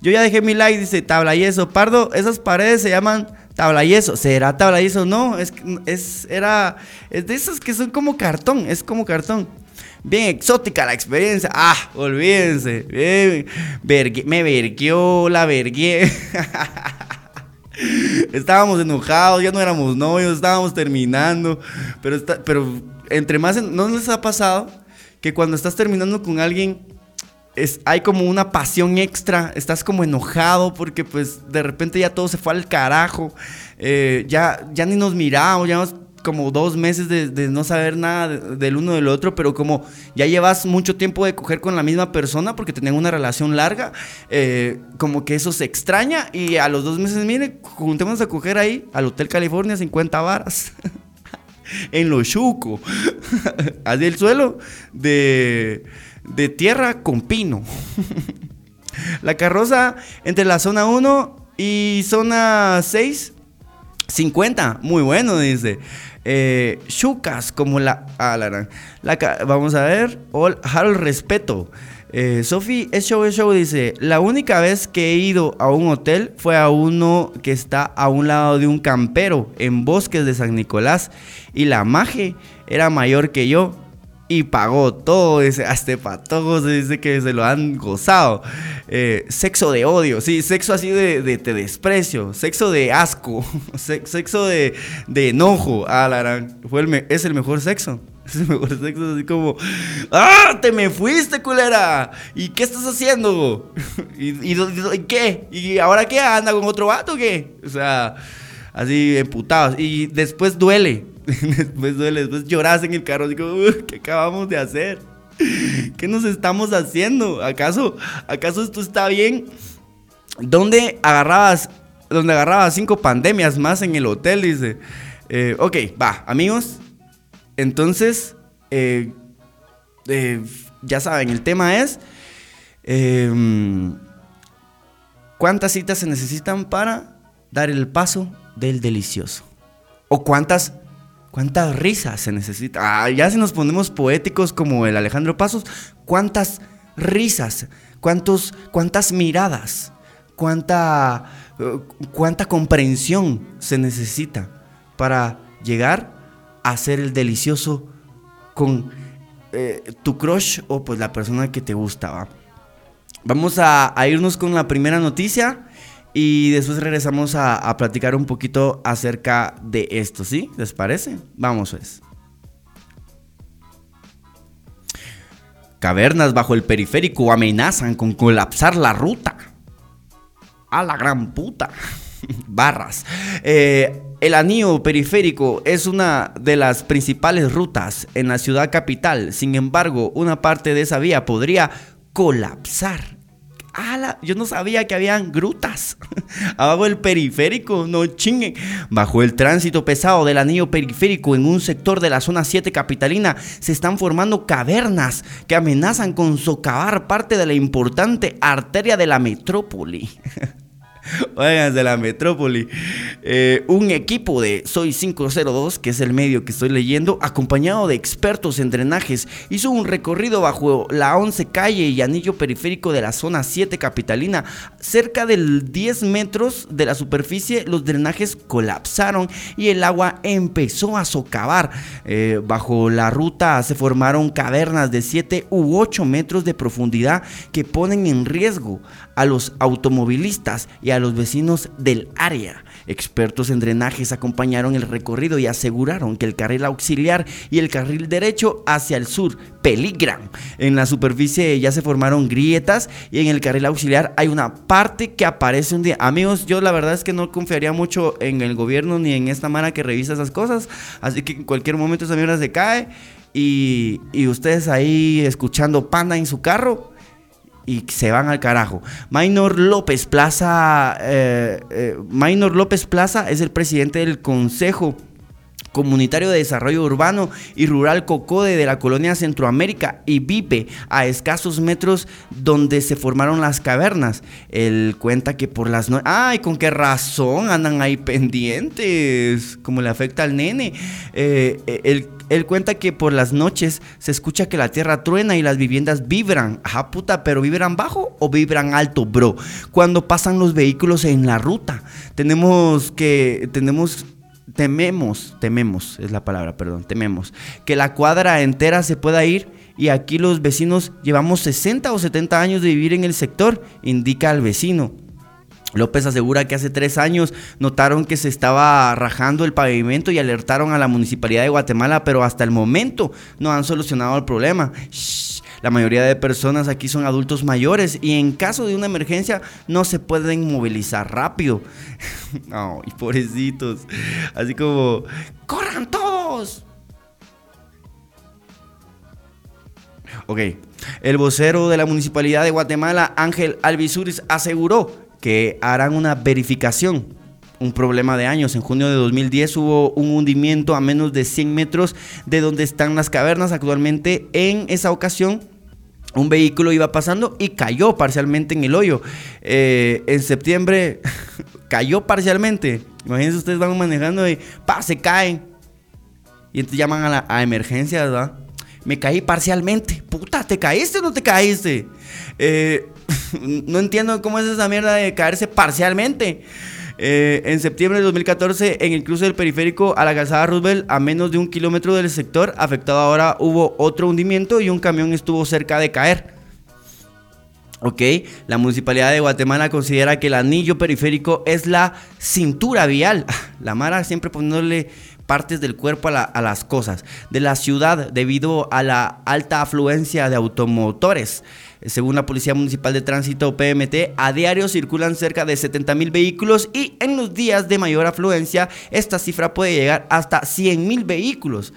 Yo ya dejé mi like. Dice tabla y eso. Pardo. Esas paredes se llaman tabla yeso. ¿Será tabla yeso? No, es, es, era, es de esas que son como cartón, es como cartón. Bien exótica la experiencia. Ah, olvídense. Bien, me verguió, la vergué. estábamos enojados, ya no éramos novios, estábamos terminando. Pero, está, pero entre más, ¿no les ha pasado que cuando estás terminando con alguien es, hay como una pasión extra, estás como enojado porque pues de repente ya todo se fue al carajo, eh, ya, ya ni nos miramos, ya como dos meses de, no saber nada del uno del otro, pero como ya llevas mucho tiempo de coger con la misma persona porque tenían una relación larga, eh, como que eso se extraña y a los dos meses, mire, juntémonos a coger ahí al Hotel California 50 varas. en lo chuco. Así el suelo de de tierra con pino. la carroza entre la zona 1 y zona 6, 50. Muy bueno, dice. Eh, chucas como la... Ah, la, vamos a ver. Harold Respeto. Eh, Sofi, es show, es show, dice, la única vez que he ido a un hotel fue a uno que está a un lado de un campero en bosques de San Nicolás y la maje era mayor que yo y pagó todo, ese hasta patojos dice que se lo han gozado. Eh, sexo de odio, sí, sexo así de, te desprecio, sexo de asco, sexo de, de enojo. Ah, la fue el es el mejor sexo. Es el mejor sexo, así como, ¡ah! ¡Te me fuiste, culera! ¿Y qué estás haciendo? ¿Y, y, qué? ¿Y ahora qué? ¿Anda con otro vato o qué? O sea, así emputados. Y después duele después duele, después lloras en el carro, como, ¿qué acabamos de hacer? ¿Qué nos estamos haciendo? ¿Acaso, acaso esto está bien? ¿Dónde agarrabas donde agarraba cinco pandemias más en el hotel, dice. Eh, ok, va, amigos. Entonces, eh, eh, ya saben, el tema es... Em, ¿Cuántas citas se necesitan para dar el paso del delicioso? ¿O cuántas, cuántas risas se necesitan? Ah, ya si nos ponemos poéticos como el Alejandro Pasos, ¿cuántas risas? ¿Cuántos, ¿Cuántas miradas? ¿Cuánta, ¿Cuánta comprensión se necesita para llegar a ser el delicioso con eh, tu crush o pues la persona que te gustaba? Vamos a, irnos con la primera noticia y después regresamos a, platicar un poquito acerca de esto, ¿sí? ¿Les parece? Vamos pues. Cavernas bajo el periférico amenazan con colapsar la ruta. A la gran puta. Barras. Eh, el anillo periférico es una de las principales rutas en la ciudad capital. Sin embargo, una parte de esa vía podría colapsar. Yo no sabía que habían grutas abajo del periférico, no chinguen. Bajo el tránsito pesado del anillo periférico en un sector de la zona 7 capitalina se están formando cavernas que amenazan con socavar parte de la importante arteria de la metrópoli. Oigan, de la metrópoli. Eh, un equipo de Soy 502, que es el medio que estoy leyendo, acompañado de expertos en drenajes, hizo un recorrido bajo la 11 calle y anillo periférico de la zona 7 capitalina. Cerca del 10 metros de la superficie, los drenajes colapsaron y el agua empezó a socavar. Eh, bajo la ruta se formaron cavernas de 7 u 8 metros de profundidad que ponen en riesgo a los automovilistas y a los vecinos del área. Expertos en drenajes acompañaron el recorrido y aseguraron que el carril auxiliar y el carril derecho hacia el sur peligran. En la superficie ya se formaron grietas y en el carril auxiliar hay una parte que aparece un día. Amigos, yo la verdad es que no confiaría mucho en el gobierno ni en esta mano que revisa esas cosas. Así que en cualquier momento esa mierda se cae y ustedes ahí escuchando panda en su carro y se van al carajo. Maynor López Plaza, eh, eh, Maynor López Plaza es el presidente del Consejo Comunitario de Desarrollo Urbano y Rural Cocode de la colonia Centroamérica y vive a escasos metros donde se formaron las cavernas. Él cuenta que por las noches... ¡Ay, con qué razón andan ahí pendientes! Como le afecta al nene. Eh, el él cuenta que por las noches se escucha que la tierra truena y las viviendas vibran. Ajá, puta, pero vibran bajo o vibran alto, bro. Cuando pasan los vehículos en la ruta. Tenemos que, tenemos tememos, tememos, es la palabra, perdón, tememos, que la cuadra entera se pueda ir y aquí los vecinos llevamos 60 o 70 años de vivir en el sector, indica al vecino. López asegura que hace tres años notaron que se estaba rajando el pavimento y alertaron a la municipalidad de Guatemala, pero hasta el momento no han solucionado el problema. La mayoría de personas aquí son adultos mayores y en caso de una emergencia no se pueden movilizar rápido. Ay, pobrecitos. Así como, ¡corran todos! Ok, el vocero de la municipalidad de Guatemala, Ángel Alvisuris, aseguró que harán una verificación. Un problema de años. En junio de 2010 hubo un hundimiento a menos de 100 metros de donde están las cavernas. Actualmente, en esa ocasión, un vehículo iba pasando y cayó parcialmente en el hoyo. Eh, en septiembre cayó parcialmente. Imagínense ustedes van manejando y pa, se caen. Y entonces llaman a, la, a emergencias, ¿verdad? Me caí parcialmente. Puta, ¿te caíste o no te caíste? Eh, no entiendo cómo es esa mierda de caerse parcialmente. Eh, en septiembre de 2014, en el cruce del periférico a la calzada Roosevelt, a menos de un kilómetro del sector afectado ahora, hubo otro hundimiento y un camión estuvo cerca de caer. Ok, la municipalidad de Guatemala considera que el anillo periférico es la cintura vial. La Mara siempre poniéndole partes del cuerpo a, a, las cosas de la ciudad debido a la alta afluencia de automotores. Según la Policía Municipal de Tránsito PMT, a diario circulan cerca de 70 mil vehículos y en los días de mayor afluencia esta cifra puede llegar hasta 100 mil vehículos.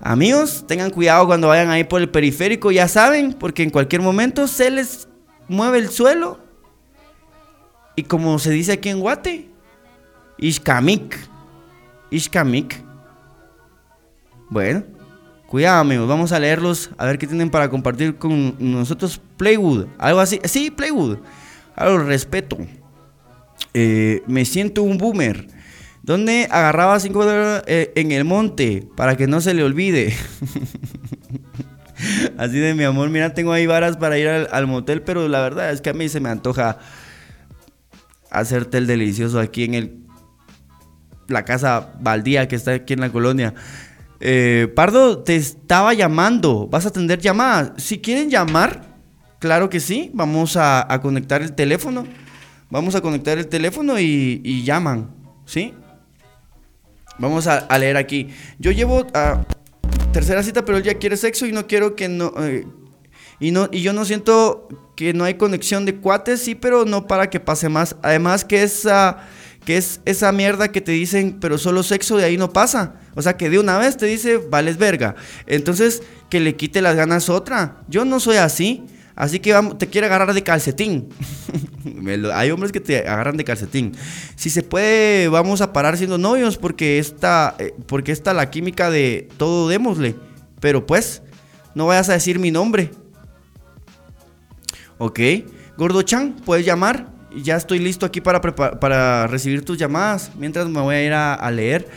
Amigos, tengan cuidado cuando vayan ahí por el periférico, ya saben, porque en cualquier momento se les mueve el suelo Y como se dice aquí en Guate, Ishkamik. Ishkamik. Bueno, cuidado amigos, vamos a leerlos, a ver qué tienen para compartir con nosotros. Playwood, algo así. Sí, Playwood. Algo respeto. Eh, me siento un boomer. ¿Dónde agarraba 5 dólares eh, en el monte para que no se le olvide? Así de mi amor, mira, tengo ahí varas para ir al, motel, pero la verdad es que a mí se me antoja hacerte el delicioso aquí en el la casa baldía que está aquí en la colonia. Eh, Pardo, te estaba llamando. ¿Vas a atender llamadas? Si quieren llamar, claro que sí. Vamos a, conectar el teléfono. Vamos a conectar el teléfono y, llaman. ¿Sí? Vamos a, leer aquí. Yo llevo a tercera cita, pero él ya quiere sexo y no quiero que no. Eh, y, no, y yo no siento que no hay conexión de cuates, sí, pero no para que pase más. Además que esa, que es esa mierda que te dicen, pero solo sexo de ahí no pasa. O sea, que de una vez te dice, vales verga. Entonces, que le quite las ganas otra. Yo no soy así. Así que te quiere agarrar de calcetín. Hay hombres que te agarran de calcetín. Si se puede, vamos a parar siendo novios porque está, eh, porque está la química de todo démosle. Pero pues, no vayas a decir mi nombre. Ok. Gordo Chan, puedes llamar. Ya estoy listo aquí para, para recibir tus llamadas. Mientras me voy a ir a leer.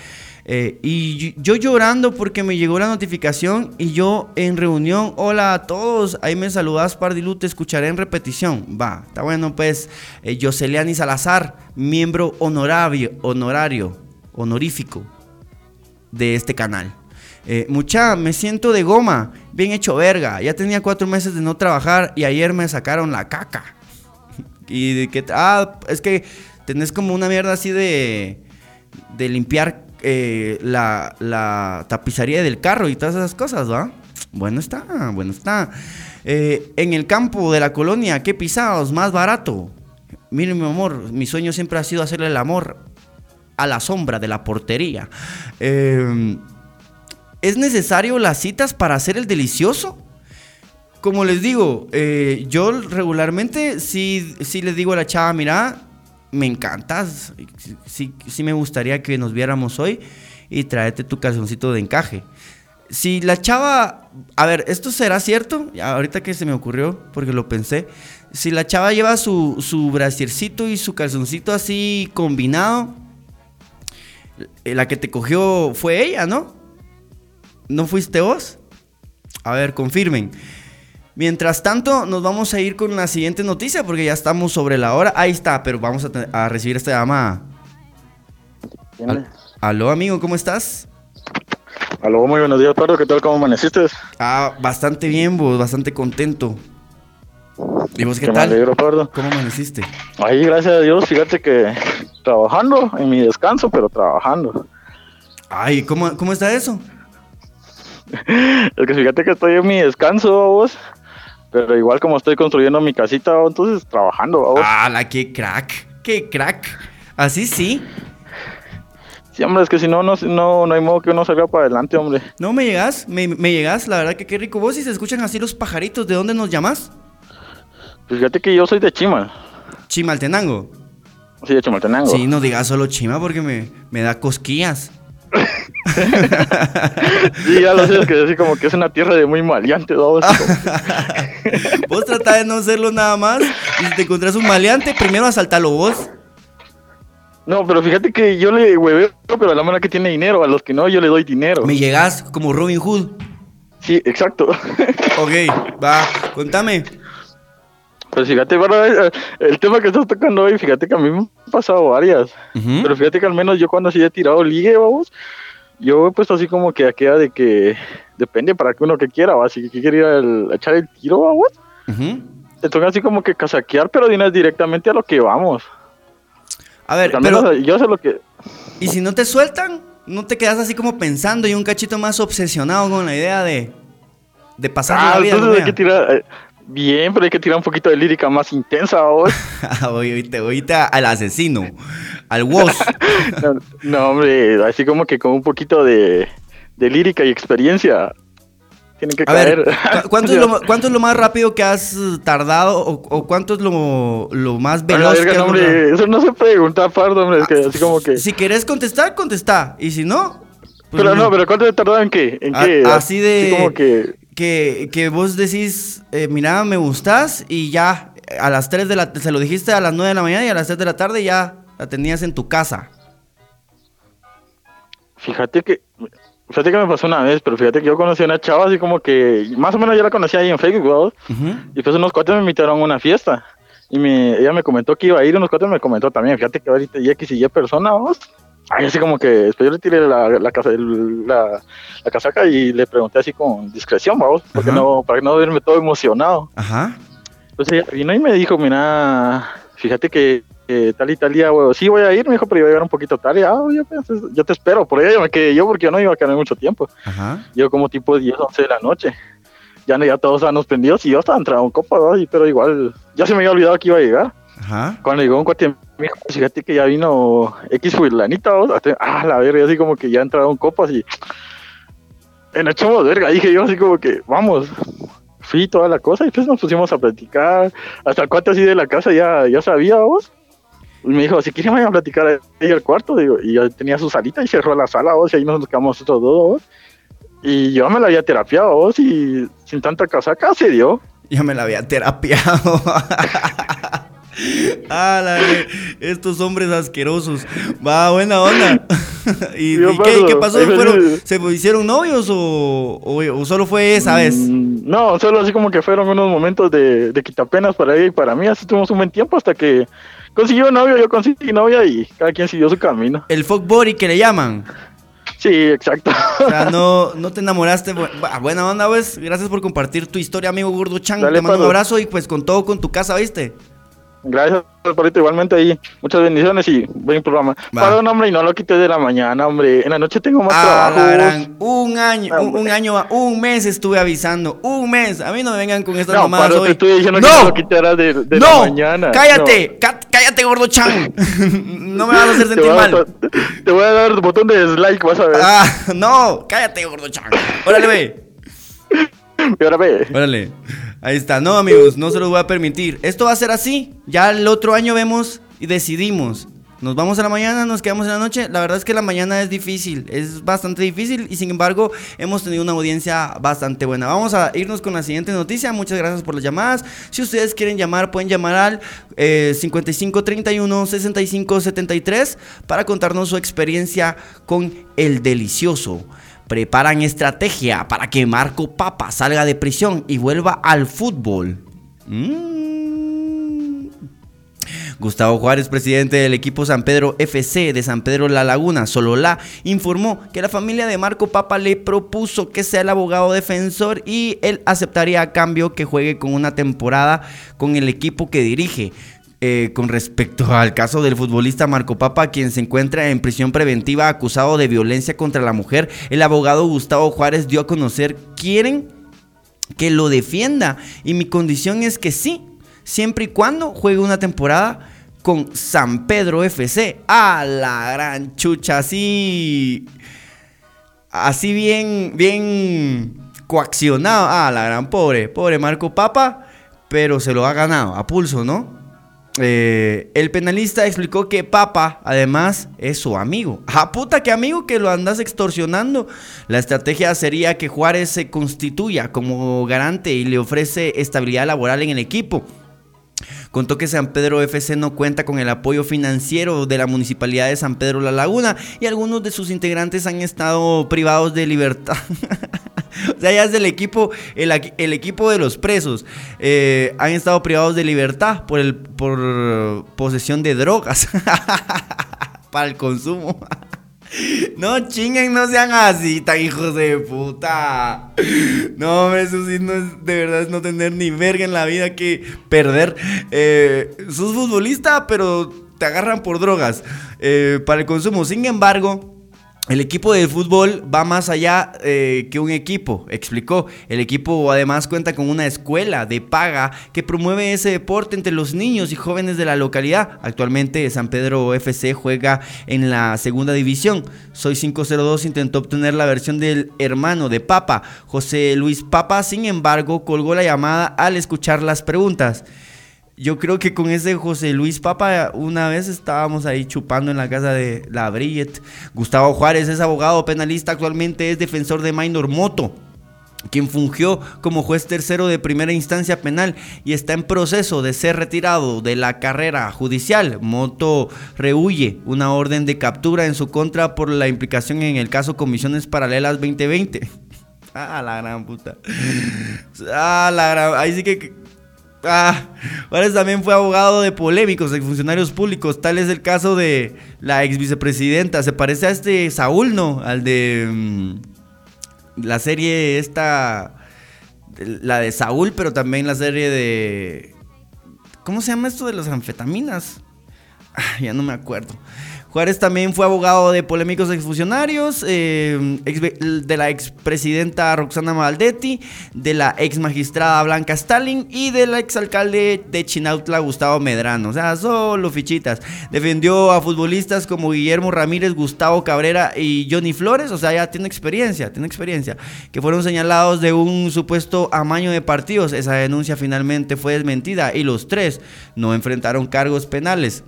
Eh, y yo llorando porque me llegó la notificación y yo en reunión, hola a todos, ahí me saludas Pardilu, te escucharé en repetición. Va, está bueno pues, eh, Yoseliani Salazar, miembro honorario, honorario, honorífico de este canal. Eh, mucha, me siento de goma, bien hecho verga. Ya tenía cuatro meses de no trabajar y ayer me sacaron la caca. Y de que, ah, es que tenés como una mierda así de, de limpiar eh, la, tapizaría del carro y todas esas cosas, ¿va? Bueno está, bueno está. Eh, en el campo de la colonia, ¿qué pisados? Más barato. Miren, mi amor, mi sueño siempre ha sido hacerle el amor a la sombra de la portería. Eh, ¿Es necesario las citas para hacer el delicioso? Como les digo, yo regularmente sí, sí les digo a la chava, mira, me encantas. Sí, sí me gustaría que nos viéramos hoy y tráete tu calzoncito de encaje. Si la chava, a ver, esto será cierto, ahorita que se me ocurrió, porque lo pensé, si la chava lleva su, su brasiercito y su calzoncito así combinado, eh, la que te cogió fue ella, ¿no? ¿No fuiste vos? A ver, confirmen. Mientras tanto, nos vamos a ir con la siguiente noticia porque ya estamos sobre la hora. Ahí está, pero vamos a, recibir esta llamada. aló, amigo, ¿cómo estás? Aló, muy buenos días, Pedro. ¿Qué tal? ¿Cómo amaneciste? Ah, bastante bien, vos, bastante contento. ¿Y vos qué, tal? ¿Cómo amaneciste? Ahí, gracias a Dios, fíjate que trabajando en mi descanso, pero trabajando. Ay, ¿cómo, cómo está eso? es que fíjate que estoy en mi descanso, vos. Pero igual como estoy construyendo mi casita, entonces trabajando. ¿vamos? Ah, la que crack, qué crack. Así sí. Sí, hombre, es que si no, no, no, hay modo que uno salga para adelante, hombre. No, me llegas, me, me llegas, la verdad que qué rico. Vos y se escuchan así los pajaritos, ¿de dónde nos llamas? Pues fíjate que yo soy de Chimal. Chimaltenango. Sí, de Chimaltenango. Sí, no digas solo Chima porque me, me da cosquillas. Sí, ya lo sé, es que así como que es una tierra de muy maleante, ¿no? vos tratás de no serlo nada más y si te encontrás un maleante, primero asaltalo vos. No, pero fíjate que yo le hueveo, pero a la mano que tiene dinero, a los que no, yo le doy dinero. Me llegas como Robin Hood. Sí, exacto. ok, va, contame. Pues fíjate, eh, el tema que estás tocando hoy, fíjate que a mí me han pasado varias. Pero fíjate que al menos yo cuando sí he tirado ligue, vamos, yo he puesto así como que queda de que depende para que uno que quiera, ¿va? si quiere ir a echar el tiro, vamos. Te toca así como que casaquear, pero dinas directamente a lo que vamos. A ver, pero yo sé lo que... ¿Y si no te sueltan? ¿No te quedas así como pensando y un cachito más obsesionado con la idea de, de pasar ah, la vida? Entonces hay que tirar, eh, Bien, pero hay que tirar un poquito de lírica más intensa hoy. oíste, oíste al asesino, al Woz. no, hombre, así como que con un poquito de, lírica y experiencia. tienen que caer. ¿cuánto, es lo, ¿cuánto, es lo, más rápido que has tardado o, cuánto es lo, lo más veloz que hombre, Eso no se pregunta, pardo, hombre, es que así como que... Si quieres contestar, contesta, y si no... Pues pero no, pero ¿cuánto te tardado en qué? ¿En qué? Así de... como que... que... Que, vos decís, eh, mira, me gustas y ya a las 3 de la... Se lo dijiste a las 9 de la mañana y a las 3 de la tarde ya la tenías en tu casa. Fíjate que Fíjate que me pasó una vez, pero fíjate que yo conocí a una chava así como que, más o menos yo la conocí ahí en Facebook, Y pues unos cuates me invitaron a una fiesta. Y me, ella me comentó que iba a ir, unos cuates me comentó también, fíjate que ahorita y X y Y persona, vos. Ay, así como que después yo le tiré la, la, casa, la, la, casaca y le pregunté así con discreción, vamos, porque no, para no verme todo emocionado. Ajá. Entonces vino y me dijo, mira, fíjate que eh, tal y tal día, güey, sí voy a ir, me dijo, pero iba a llegar un poquito tarde. Ah, yo, yo te espero. Por ella me quedé yo porque yo no iba a quedar mucho tiempo. Ajá. Yo como tipo 10, 11 de la noche. Ya, ya todos estaban prendidos y yo estaba entrando en copa, pero igual ya se me había olvidado que iba a llegar. Ajá. Cuando llegó un cuate, fíjate que ya vino X Fuirlanita, ah, la verga, así como que ya entraron copas y en echamos verga, dije yo así como que, vamos, fui toda la cosa y pues nos pusimos a platicar, hasta cuate así de la casa ya, ya sabía, vos, me dijo, si quieres vayan a platicar ahí al cuarto, digo, y yo tenía su salita y cerró la sala, vos, y ahí nos quedamos nosotros dos, y yo me la había terapiado, vos, y sin tanta casaca se dio. Yo me la había terapiado. Ah, estos hombres asquerosos. Va, buena onda. ¿Y, qué, pasó? ¿Se hicieron novios o, o, solo fue esa vez? Mm, no, solo así como que fueron unos momentos de, de quitapenas para ella y para mí. Así tuvimos un buen tiempo hasta que consiguió novio, yo conseguí novia y cada quien siguió su camino. El fuck body que le llaman. Sí, exacto. O sea, no, no te enamoraste. Buena onda, pues. Gracias por compartir tu historia, amigo Gordo Chang. te mando un abrazo y pues con todo con tu casa, ¿viste? Gracias, Palito. Igualmente ahí. Muchas bendiciones y buen programa. Para un hombre y no lo quites de la mañana, hombre. En la noche tengo más ah, trabajo. Un año, un, año, un mes estuve avisando. Un mes. A mí no me vengan con estas no, hoy. Te estoy diciendo no, que lo quitaras de, de la mañana. Cállate, cállate, gordo chan. no me vas a hacer sentir mal. te voy a dar el botón de dislike, vas a ver. Ah, no, cállate, gordo chan. Órale, ve. Órale. Ahí está. No, amigos, no se los voy a permitir. Esto va a ser así. Ya el otro año vemos y decidimos. Nos vamos a la mañana, nos quedamos en la noche. La verdad es que la mañana es difícil, es bastante difícil y sin embargo hemos tenido una audiencia bastante buena. Vamos a irnos con la siguiente noticia. Muchas gracias por las llamadas. Si ustedes quieren llamar, pueden llamar al eh, 5531 6573 para contarnos su experiencia con el delicioso preparan estrategia para que Marco Papa salga de prisión y vuelva al fútbol. Mm. Gustavo Juárez, presidente del equipo San Pedro FC de San Pedro La Laguna, Solola, informó que la familia de Marco Papa le propuso que sea el abogado defensor y él aceptaría a cambio que juegue con una temporada con el equipo que dirige. Eh, con respecto al caso del futbolista Marco Papa, quien se encuentra en prisión preventiva acusado de violencia contra la mujer, el abogado Gustavo Juárez dio a conocer, quieren que lo defienda y mi condición es que sí, siempre y cuando juegue una temporada con San Pedro FC. A la gran chucha, así. Así bien, bien coaccionado. A la gran pobre, pobre Marco Papa, pero se lo ha ganado a pulso, ¿no? Eh, el penalista explicó que Papa, además, es su amigo. ¡Ah, puta, qué amigo que lo andas extorsionando! La estrategia sería que Juárez se constituya como garante y le ofrece estabilidad laboral en el equipo. Contó que San Pedro FC no cuenta con el apoyo financiero de la Municipalidad de San Pedro La Laguna y algunos de sus integrantes han estado privados de libertad. o sea, ya es el equipo, el, equipo de los presos. Eh, han estado privados de libertad por, el, por posesión de drogas para el consumo. No chinguen, no sean así, tan hijos de puta. No, eso sí no es, de verdad es no tener ni verga en la vida que perder. Eh, sos futbolista, pero te agarran por drogas eh, para el consumo. Sin embargo, El equipo de fútbol va más allá eh, que un equipo, explicó. El equipo además cuenta con una escuela de paga que promueve ese deporte entre los niños y jóvenes de la localidad. Actualmente San Pedro FC juega en la segunda división. Soy 502 intentó obtener la versión del hermano de Papa, José Luis Papa, sin embargo colgó la llamada al escuchar las preguntas. Yo creo que con ese José Luis Papa una vez estábamos ahí chupando en la casa de la Brillet. Gustavo Juárez es abogado penalista, actualmente es defensor de Minor Moto quien fungió como juez tercero de primera instancia penal y está en proceso de ser retirado de la carrera judicial. Moto rehuye una orden de captura en su contra por la implicación en el caso Comisiones Paralelas 2020. Ah, la gran puta. Ah, la gran. Ahí sí que Ah, Juárez también fue abogado de polémicos funcionarios públicos. Tal es el caso de la ex vicepresidenta. Se parece a este Saúl, ¿no? Al de mm, la serie esta. La de Saúl, pero también la serie de. ¿Cómo se llama esto de las anfetaminas? Ah, ya no me acuerdo. Juárez también fue abogado de polémicos exfuncionarios, eh, de la expresidenta Roxana Maldetti, de la ex magistrada Blanca Stalin y del exalcalde de Chinautla Gustavo Medrano. O sea, solo fichitas. Defendió a futbolistas como Guillermo Ramírez, Gustavo Cabrera y Johnny Flores. O sea, ya tiene experiencia, tiene experiencia. Que fueron señalados de un supuesto amaño de partidos. Esa denuncia finalmente fue desmentida y los tres no enfrentaron cargos penales.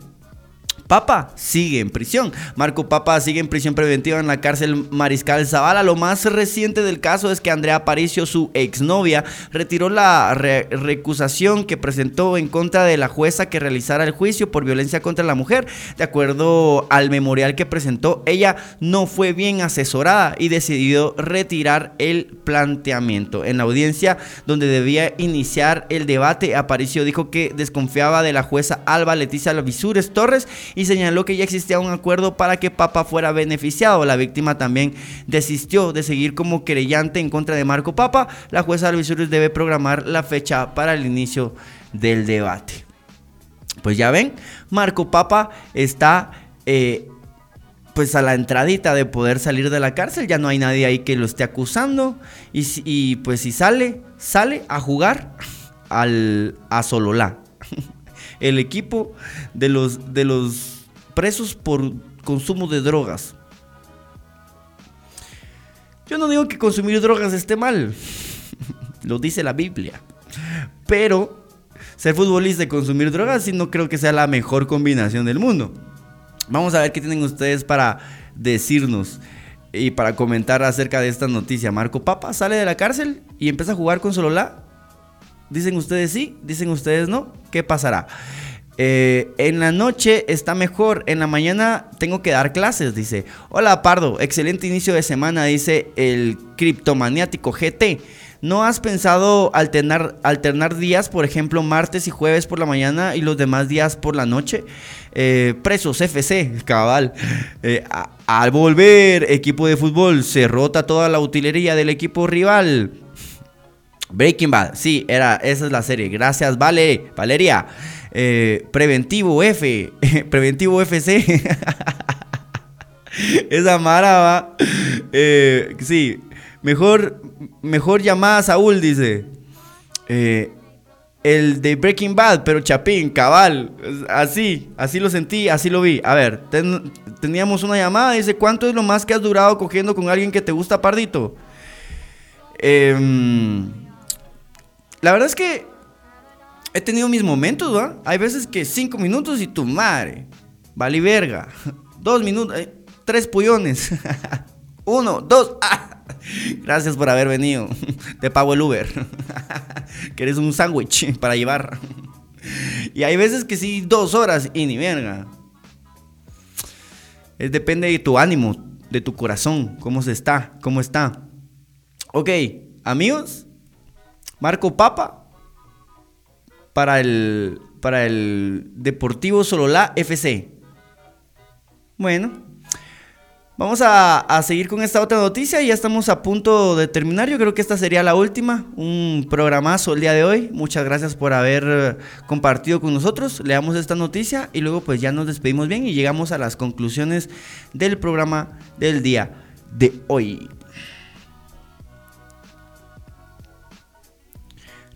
Papa sigue en prisión. Marco Papa sigue en prisión preventiva en la cárcel Mariscal Zavala. Lo más reciente del caso es que Andrea Aparicio, su exnovia, retiró la recusación que presentó en contra de la jueza que realizara el juicio por violencia contra la mujer. De acuerdo al memorial que presentó, ella no fue bien asesorada y decidió retirar el planteamiento. En la audiencia donde debía iniciar el debate, Aparicio dijo que desconfiaba de la jueza Alba Leticia Visures Torres y señaló que ya existía un acuerdo para que Papa fuera beneficiado. La víctima también desistió de seguir como querellante en contra de Marco Papa. La jueza Alvisurius debe programar la fecha para el inicio del debate. Pues ya ven, Marco Papa está eh, pues a la entradita de poder salir de la cárcel, ya no hay nadie ahí que lo esté acusando y, pues si sale, sale a jugar al, a Sololá el equipo de los, de los presos por consumo de drogas. Yo no digo que consumir drogas esté mal, lo dice la Biblia, pero ser futbolista y consumir drogas sí no creo que sea la mejor combinación del mundo. Vamos a ver qué tienen ustedes para decirnos y para comentar acerca de esta noticia. Marco Papa sale de la cárcel y empieza a jugar con Solola Dicen ustedes sí, dicen ustedes no. ¿Qué pasará? Eh, en la noche está mejor, en la mañana tengo que dar clases, dice. Hola Pardo, excelente inicio de semana, dice el criptomaniático GT. ¿No has pensado alternar, días, por ejemplo, martes y jueves por la mañana y los demás días por la noche? Eh, presos, FC, cabal. Eh, al volver, equipo de fútbol, se rota toda la utilería del equipo rival. Breaking Bad, sí, era, esa es la serie. Gracias, Vale, Valeria. Eh, preventivo F, Preventivo FC. esa mara va. Eh, sí, mejor, mejor llamada Saúl, dice. Eh, el de Breaking Bad, pero Chapín, cabal. Así, así lo sentí, así lo vi. A ver, teníamos una llamada, dice, ¿cuánto es lo más que has durado cogiendo con alguien que te gusta, Pardito? Eh, la verdad es que he tenido mis momentos, ¿va? Hay veces que cinco minutos y tu madre. Vale verga. Dos minutos, eh, tres pullones. Uno, dos. Ah. Gracias por haber venido. Te pago el Uber. que eres un sándwich para llevar. y hay veces que sí, dos horas y ni verga. Es, depende de tu ánimo, de tu corazón, cómo se está, cómo está. Ok, amigos, Marco Papa para el, para el Deportivo Sololá FC. Bueno, Vamos a, seguir con esta otra noticia. Ya estamos a punto de terminar. Yo creo que esta sería la última. Un programazo el día de hoy. Muchas gracias por haber compartido con nosotros. Leamos esta noticia y luego pues ya nos despedimos bien y llegamos a las conclusiones del programa del día de hoy.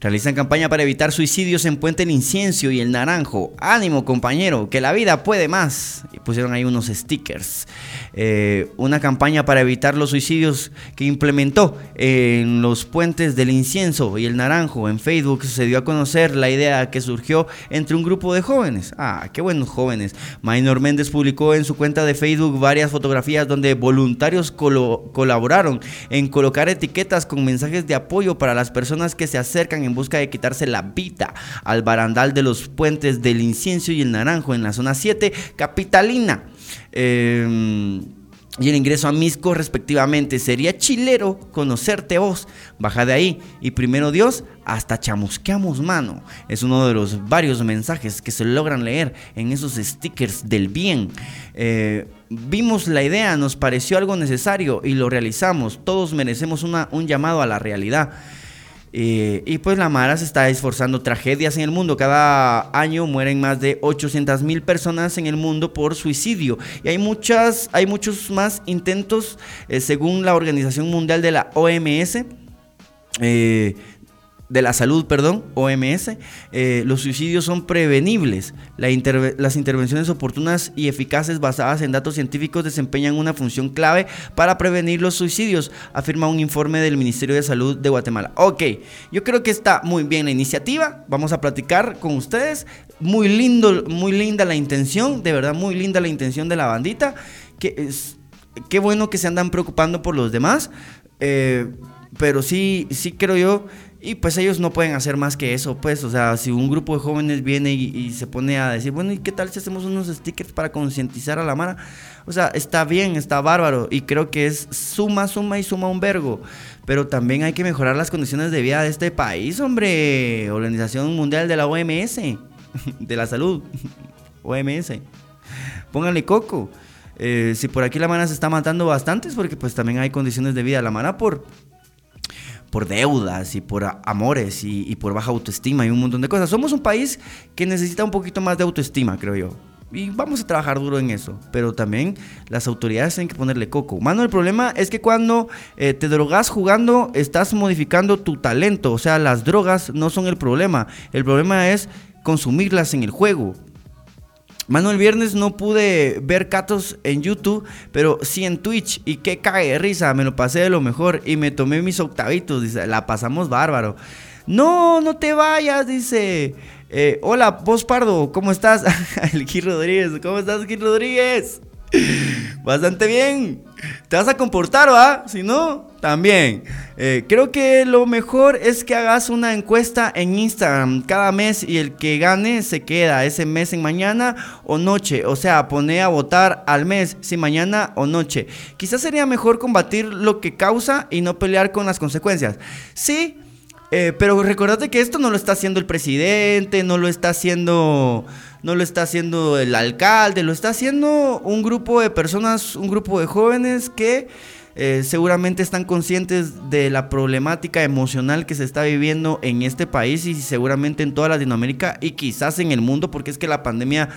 Realizan campaña para evitar suicidios en Puente El Inciencio y El Naranjo. Ánimo, compañero, que la vida puede más. Y pusieron ahí unos stickers. Eh, una campaña para evitar los suicidios que implementó en los puentes del Incienso y El Naranjo. En Facebook se dio a conocer la idea que surgió entre un grupo de jóvenes. Ah, qué buenos jóvenes. Maynor Méndez publicó en su cuenta de Facebook varias fotografías donde voluntarios colaboraron en colocar etiquetas con mensajes de apoyo para las personas que se acercan en busca de quitarse la vida al barandal de los puentes del Incienso y el Naranjo en la zona 7 capitalina. Em, y el ingreso a Misco respectivamente. Sería chilero conocerte vos. Baja de ahí. Y primero Dios, hasta chamusqueamos mano. Es uno de los varios mensajes que se logran leer en esos stickers del bien. Eh, vimos la idea, nos pareció algo necesario y lo realizamos. Todos merecemos una, un llamado a la realidad. Eh, y pues la Mara se está esforzando tragedias en el mundo. Cada año mueren más de 800 mil personas en el mundo por suicidio. Y hay, muchas, hay muchos más intentos, eh, según la Organización Mundial de la OMS. Eh, de la salud, perdón, OMS, eh, los suicidios son prevenibles. las intervenciones oportunas y eficaces basadas en datos científicos desempeñan una función clave para prevenir los suicidios, afirma un informe del Ministerio de Salud de Guatemala. Ok, yo creo que está muy bien la iniciativa. Vamos a platicar con ustedes. Muy lindo, muy linda la intención, de verdad, muy linda la intención de la bandita. Que es, qué bueno que se andan preocupando por los demás. Eh, pero sí, sí creo yo y pues ellos no pueden hacer más que eso, pues, o sea, si un grupo de jóvenes viene y, se pone a decir, bueno, ¿y qué tal si hacemos unos stickers para concientizar a la mara? O sea, está bien, está bárbaro y creo que es suma, suma y suma un vergo, pero también hay que mejorar las condiciones de vida de este país, hombre, Organización Mundial de la OMS, de la Salud, OMS, pónganle coco. Eh, si por aquí la mara se está matando bastante es porque pues también hay condiciones de vida. La mara por por deudas y por amores y, por baja autoestima y un montón de cosas. Somos un país que necesita un poquito más de autoestima, creo yo. Y vamos a trabajar duro en eso. Pero también las autoridades tienen que ponerle coco. Mano, el problema es que cuando eh, te drogas jugando, estás modificando tu talento. O sea, las drogas no son el problema. El problema es consumirlas en el juego. Mano, el viernes no pude ver Catos en YouTube, pero sí en Twitch. Y qué cae de risa, me lo pasé de lo mejor. Y me tomé mis octavitos, dice, la pasamos bárbaro. No, no te vayas, dice. Eh, hola, vos Pardo, ¿cómo estás? el Gil Rodríguez, ¿cómo estás, Gil Rodríguez? Bastante bien. Te vas a comportar, ¿va? Si no, también. Eh, creo que lo mejor es que hagas una encuesta en Instagram cada mes y el que gane se queda ese mes en mañana o noche. O sea, pone a votar al mes, si mañana o noche. Quizás sería mejor combatir lo que causa y no pelear con las consecuencias. Sí, eh, pero recordate que esto no lo está haciendo el presidente, no lo está haciendo no lo está haciendo el alcalde, lo está haciendo un grupo de personas, un grupo de jóvenes que eh, seguramente están conscientes de la problemática emocional que se está viviendo en este país y seguramente en toda Latinoamérica y quizás en el mundo, porque es que la pandemia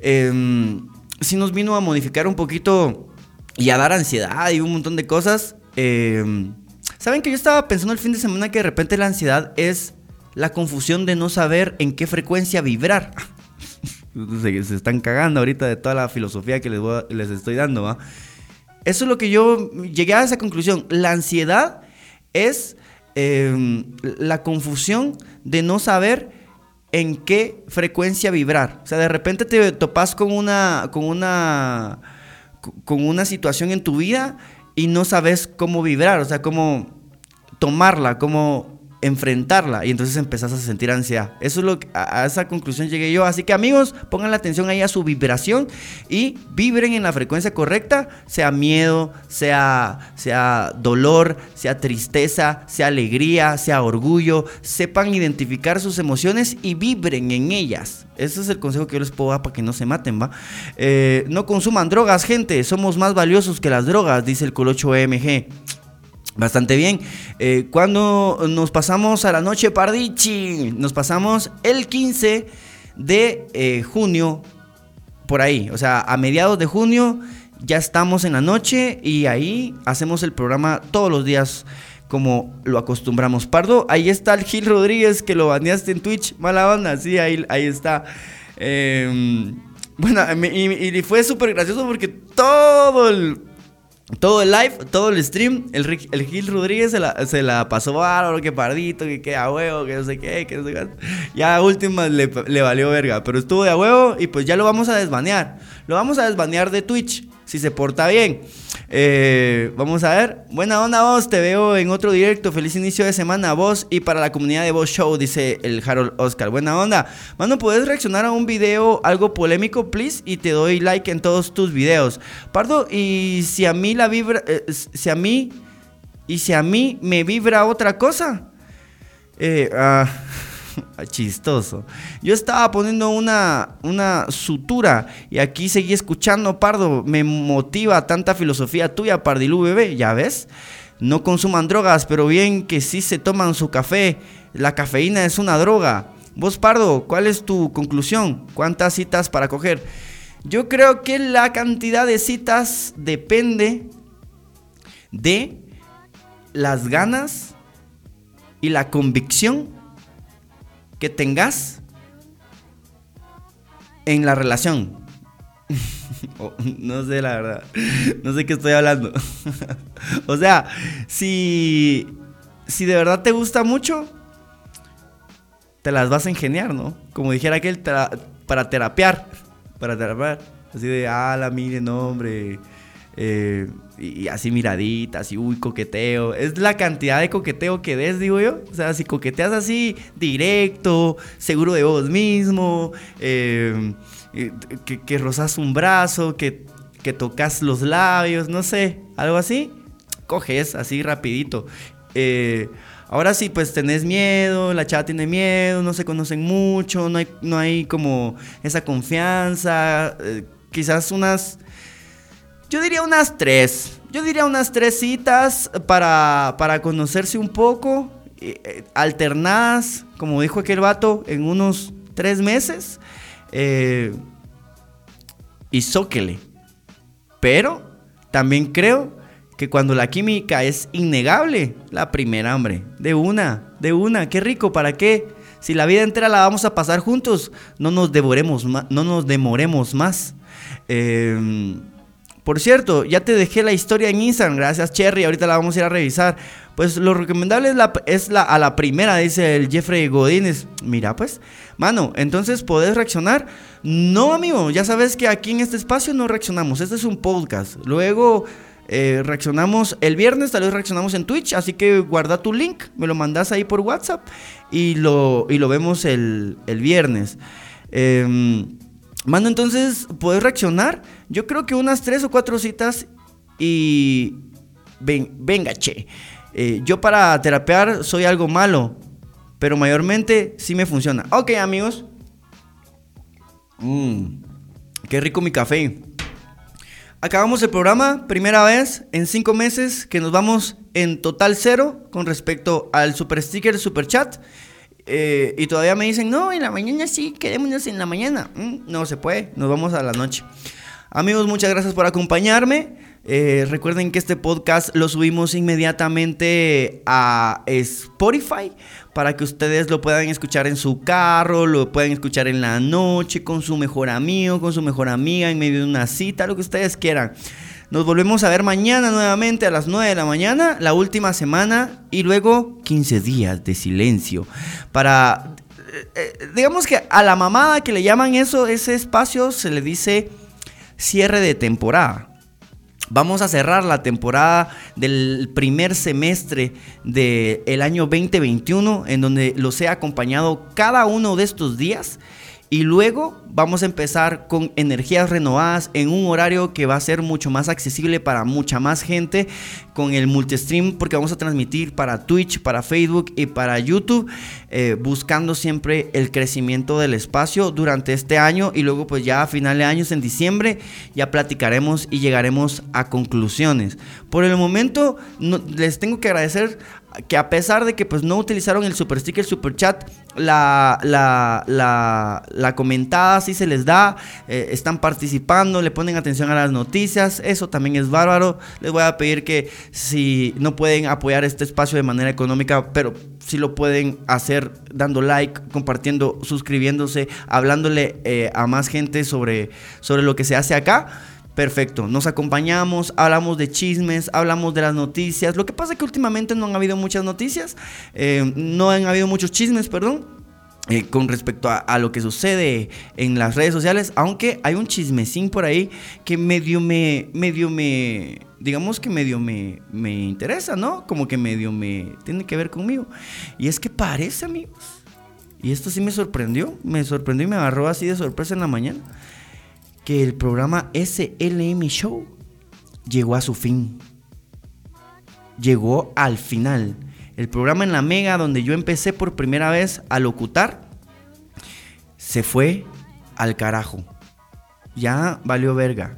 em, sí nos vino a modificar un poquito y a dar ansiedad y un montón de cosas. Em, Saben que yo estaba pensando el fin de semana que de repente la ansiedad es la confusión de no saber en qué frecuencia vibrar. Se, están cagando ahorita de toda la filosofía que les, les estoy dando. Eso es lo que yo llegué a esa conclusión. La ansiedad es em, la confusión de no saber en qué frecuencia vibrar. O sea, de repente te topas con una, con una, con una situación en tu vida y no sabes cómo vibrar, o sea, cómo tomarla, cómo enfrentarla y entonces empezás a sentir ansiedad. Eso es lo que, a, esa conclusión llegué yo. Así que amigos, pongan la atención ahí a su vibración y vibren en la frecuencia correcta, sea miedo, sea, sea dolor, sea tristeza, sea alegría, sea orgullo. Sepan identificar sus emociones y vibren en ellas. Ese es el consejo que yo les puedo dar para que no se maten, ¿va? Eh, no consuman drogas, gente. Somos más valiosos que las drogas, dice el Colocho EMG. Bastante bien. Eh, cuando nos pasamos a la noche Pardichi, nos pasamos el 15 de eh, junio, por ahí. O sea, a mediados de junio ya estamos en la noche y ahí hacemos el programa todos los días como lo acostumbramos. Pardo, ahí está el Gil Rodríguez que lo baneaste en Twitch. Mala onda, sí, ahí, ahí está. Em, bueno, y, y fue súper gracioso porque todo el todo el live, todo el stream, el, el Gil Rodríguez se la, se la pasó bárbaro, que pardito, que queda a huevo, que no sé qué, que no sé qué. Ya a últimas le, le, valió verga, pero estuvo de a huevo y pues ya lo vamos a desbanear. Lo vamos a desbanear de Twitch si se porta bien. Eh, vamos a ver. Buena onda vos, te veo en otro directo. Feliz inicio de semana vos y para la comunidad de Vos Show, dice el Harold Oscar. Buena onda. Mano, ¿puedes reaccionar a un video algo polémico, please? Y te doy like en todos tus videos. Pardo, y si a mí la vibra, eh, si a mí, y si a mí me vibra otra cosa. Eh, ah... Chistoso. Yo estaba poniendo una, una sutura y aquí seguí escuchando, Pardo. Me motiva tanta filosofía tuya, Pardilú, bebé. ¿Ya ves? No consuman drogas, pero bien que sí se toman su café. La cafeína es una droga. Vos, Pardo, ¿cuál es tu conclusión? ¿Cuántas citas para coger? Yo creo que la cantidad de citas depende de las ganas y la convicción que tengas en la relación. no sé la verdad. No sé qué estoy hablando. o sea, si, si de verdad te gusta mucho, te las vas a ingeniar, ¿no? Como dijera aquel, para terapiar. Para terapiar. Así de, ah, la mire, no, hombre. Eh, y así miraditas, y uy, coqueteo. Es la cantidad de coqueteo que des, digo yo. O sea, si coqueteas así, directo, seguro de vos mismo, eh, que, que rozas un brazo, que, que tocas los labios, no sé, algo así, coges así rapidito. Eh, ahora sí, pues tenés miedo, la chava tiene miedo, no se conocen mucho, no hay, no hay como esa confianza, quizás unas yo diría unas tres. Yo diría unas tres citas para, para conocerse un poco, eh, alternadas, como dijo aquel vato, en unos tres meses. Eh, y zóquele. Pero también creo que cuando la química es innegable, la primera, hambre. De una, de una. Qué rico, ¿para qué? Si la vida entera la vamos a pasar juntos, no nos devoremos no nos demoremos más. Eh, por cierto, ya te dejé la historia en Instagram, gracias Cherry, ahorita la vamos a ir a revisar. Pues lo recomendable es, la, es la, a la primera, dice el Jeffrey Godínez. Mira pues, mano, entonces podés reaccionar. No, amigo, ya sabes que aquí en este espacio no reaccionamos, este es un podcast. Luego eh, reaccionamos el viernes, tal vez reaccionamos en Twitch, así que guarda tu link, me lo mandas ahí por WhatsApp y lo, y lo vemos el, el viernes. Eh, Mano, entonces, ¿puedes reaccionar? Yo creo que unas tres o cuatro citas y... Ven, venga, che. Eh, yo para terapear soy algo malo, pero mayormente sí me funciona. Ok, amigos. Mmm, qué rico mi café. Acabamos el programa, primera vez en cinco meses que nos vamos en total cero con respecto al super sticker, super chat. Eh, y todavía me dicen, no, en la mañana sí, quedémonos en la mañana. Mm, no se puede, nos vamos a la noche. Amigos, muchas gracias por acompañarme. Eh, recuerden que este podcast lo subimos inmediatamente a Spotify para que ustedes lo puedan escuchar en su carro, lo puedan escuchar en la noche con su mejor amigo, con su mejor amiga, en medio de una cita, lo que ustedes quieran. Nos volvemos a ver mañana nuevamente a las 9 de la mañana, la última semana y luego 15 días de silencio para eh, eh, digamos que a la mamada que le llaman eso, ese espacio se le dice cierre de temporada. Vamos a cerrar la temporada del primer semestre del año 2021, en donde los he acompañado cada uno de estos días y luego vamos a empezar con energías renovadas en un horario que va a ser mucho más accesible para mucha más gente con el multistream porque vamos a transmitir para Twitch, para Facebook y para YouTube eh, buscando siempre el crecimiento del espacio durante este año y luego pues ya a final de años en diciembre ya platicaremos y llegaremos a conclusiones. Por el momento les tengo que agradecer que a pesar de que pues no utilizaron el super sticker, super chat, la, la, comentada sí se les da, eh, están participando, le ponen atención a las noticias, eso también es bárbaro. Les voy a pedir que si no pueden apoyar este espacio de manera económica, pero si lo pueden hacer dando like, compartiendo, suscribiéndose, hablándole eh, a más gente sobre, sobre lo que se hace acá Perfecto, nos acompañamos, hablamos de chismes, hablamos de las noticias. Lo que pasa es que últimamente no han habido muchas noticias, eh, no han habido muchos chismes, perdón. Eh, con respecto a, lo que sucede en las redes sociales, aunque hay un chismecín por ahí que medio me, medio me, digamos que medio me, me interesa, ¿no? Como que medio me tiene que ver conmigo. Y es que parece, amigos, y esto sí me sorprendió, me sorprendió y me agarró así de sorpresa en la mañana que el programa SLM Show llegó a su fin. Llegó al final. El programa en la Mega donde yo empecé por primera vez a locutar se fue al carajo. Ya valió verga.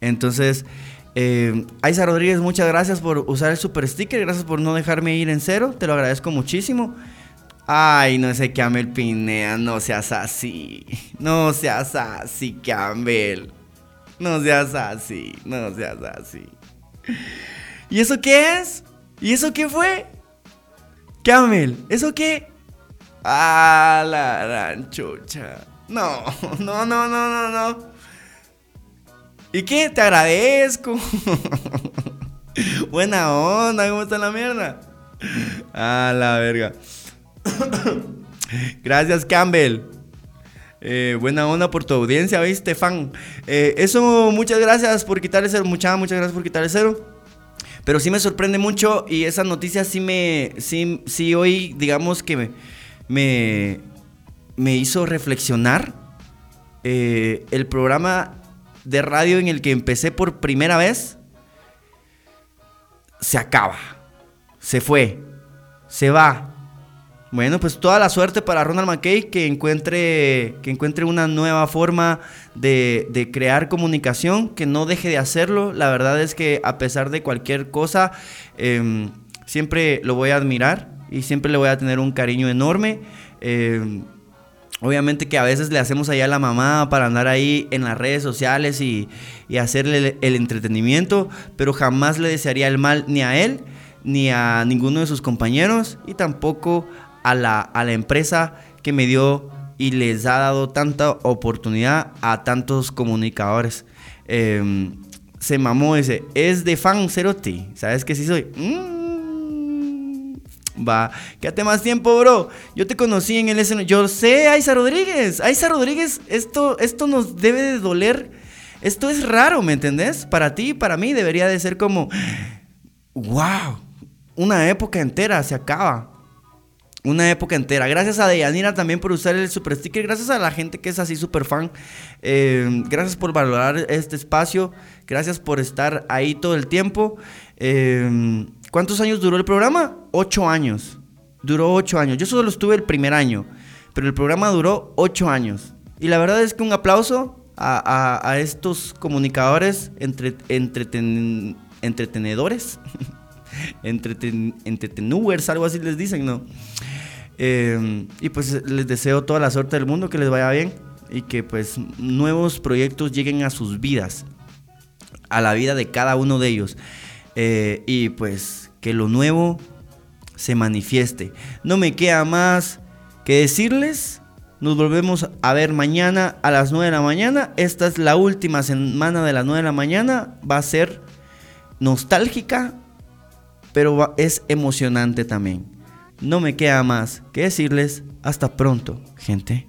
Entonces, eh, Aiza Rodríguez, muchas gracias por usar el super sticker. Gracias por no dejarme ir en cero. Te lo agradezco muchísimo. Ay, no sé, Campbell Pinea, no seas así. No seas así, Campbell. No seas así, no seas así. ¿Y eso qué es? ¿Y eso qué fue? Campbell, ¿eso qué? Ah, la ranchucha. No, no, no, no, no, no. ¿Y qué? Te agradezco. Buena onda, ¿cómo está la mierda? Ah, la verga. Gracias, Campbell. Eh, buena onda por tu audiencia, ¿viste, fan? Eh, eso, muchas gracias por quitarle cero, muchas, muchas gracias por quitarle cero. Pero sí me sorprende mucho y esa noticia sí me, sí, sí hoy, digamos que me, me, me hizo reflexionar. Eh, el programa de radio en el que empecé por primera vez se acaba, se fue, se va, bueno, pues toda la suerte para Ronald McKay que encuentre, que encuentre una nueva forma de, crear comunicación, que no deje de hacerlo. La verdad es que a pesar de cualquier cosa, em, siempre lo voy a admirar y siempre le voy a tener un cariño enorme. Em, obviamente que a veces le hacemos allá a la mamá para andar ahí en las redes sociales y, y hacerle el entretenimiento, pero jamás le desearía el mal ni a él ni a ninguno de sus compañeros y tampoco a la, a la empresa que me dio y les ha dado tanta oportunidad a tantos comunicadores. Em, se mamó ese, es de fan ¿sabes que sí soy? Mm, va, quédate más tiempo, bro. Yo te conocí en el escenario. Yo sé, Aiza Rodríguez. Aiza Rodríguez, esto, esto nos debe de doler. Esto es raro, ¿me entendés? Para ti para mí debería de ser como, wow, una época entera se acaba una época entera. Gracias a Deyanira también por usar el super sticker. Gracias a la gente que es así super fan. Eh, gracias por valorar este espacio. Gracias por estar ahí todo el tiempo. Eh, ¿Cuántos años duró el programa? Ocho años. Duró ocho años. Yo solo estuve el primer año. Pero el programa duró ocho años. Y la verdad es que un aplauso a, estos comunicadores entre, entretenedores. Entreten, algo así les dicen, ¿no? Eh, y pues les deseo toda la suerte del mundo, que les vaya bien y que pues nuevos proyectos lleguen a sus vidas, a la vida de cada uno de ellos. Eh, y pues que lo nuevo se manifieste. No me queda más que decirles. Nos volvemos a ver mañana a las 9 de la mañana. Esta es la última semana de las 9 de la mañana. Va a ser nostálgica, pero es emocionante también. No me queda más que decirles hasta pronto, gente.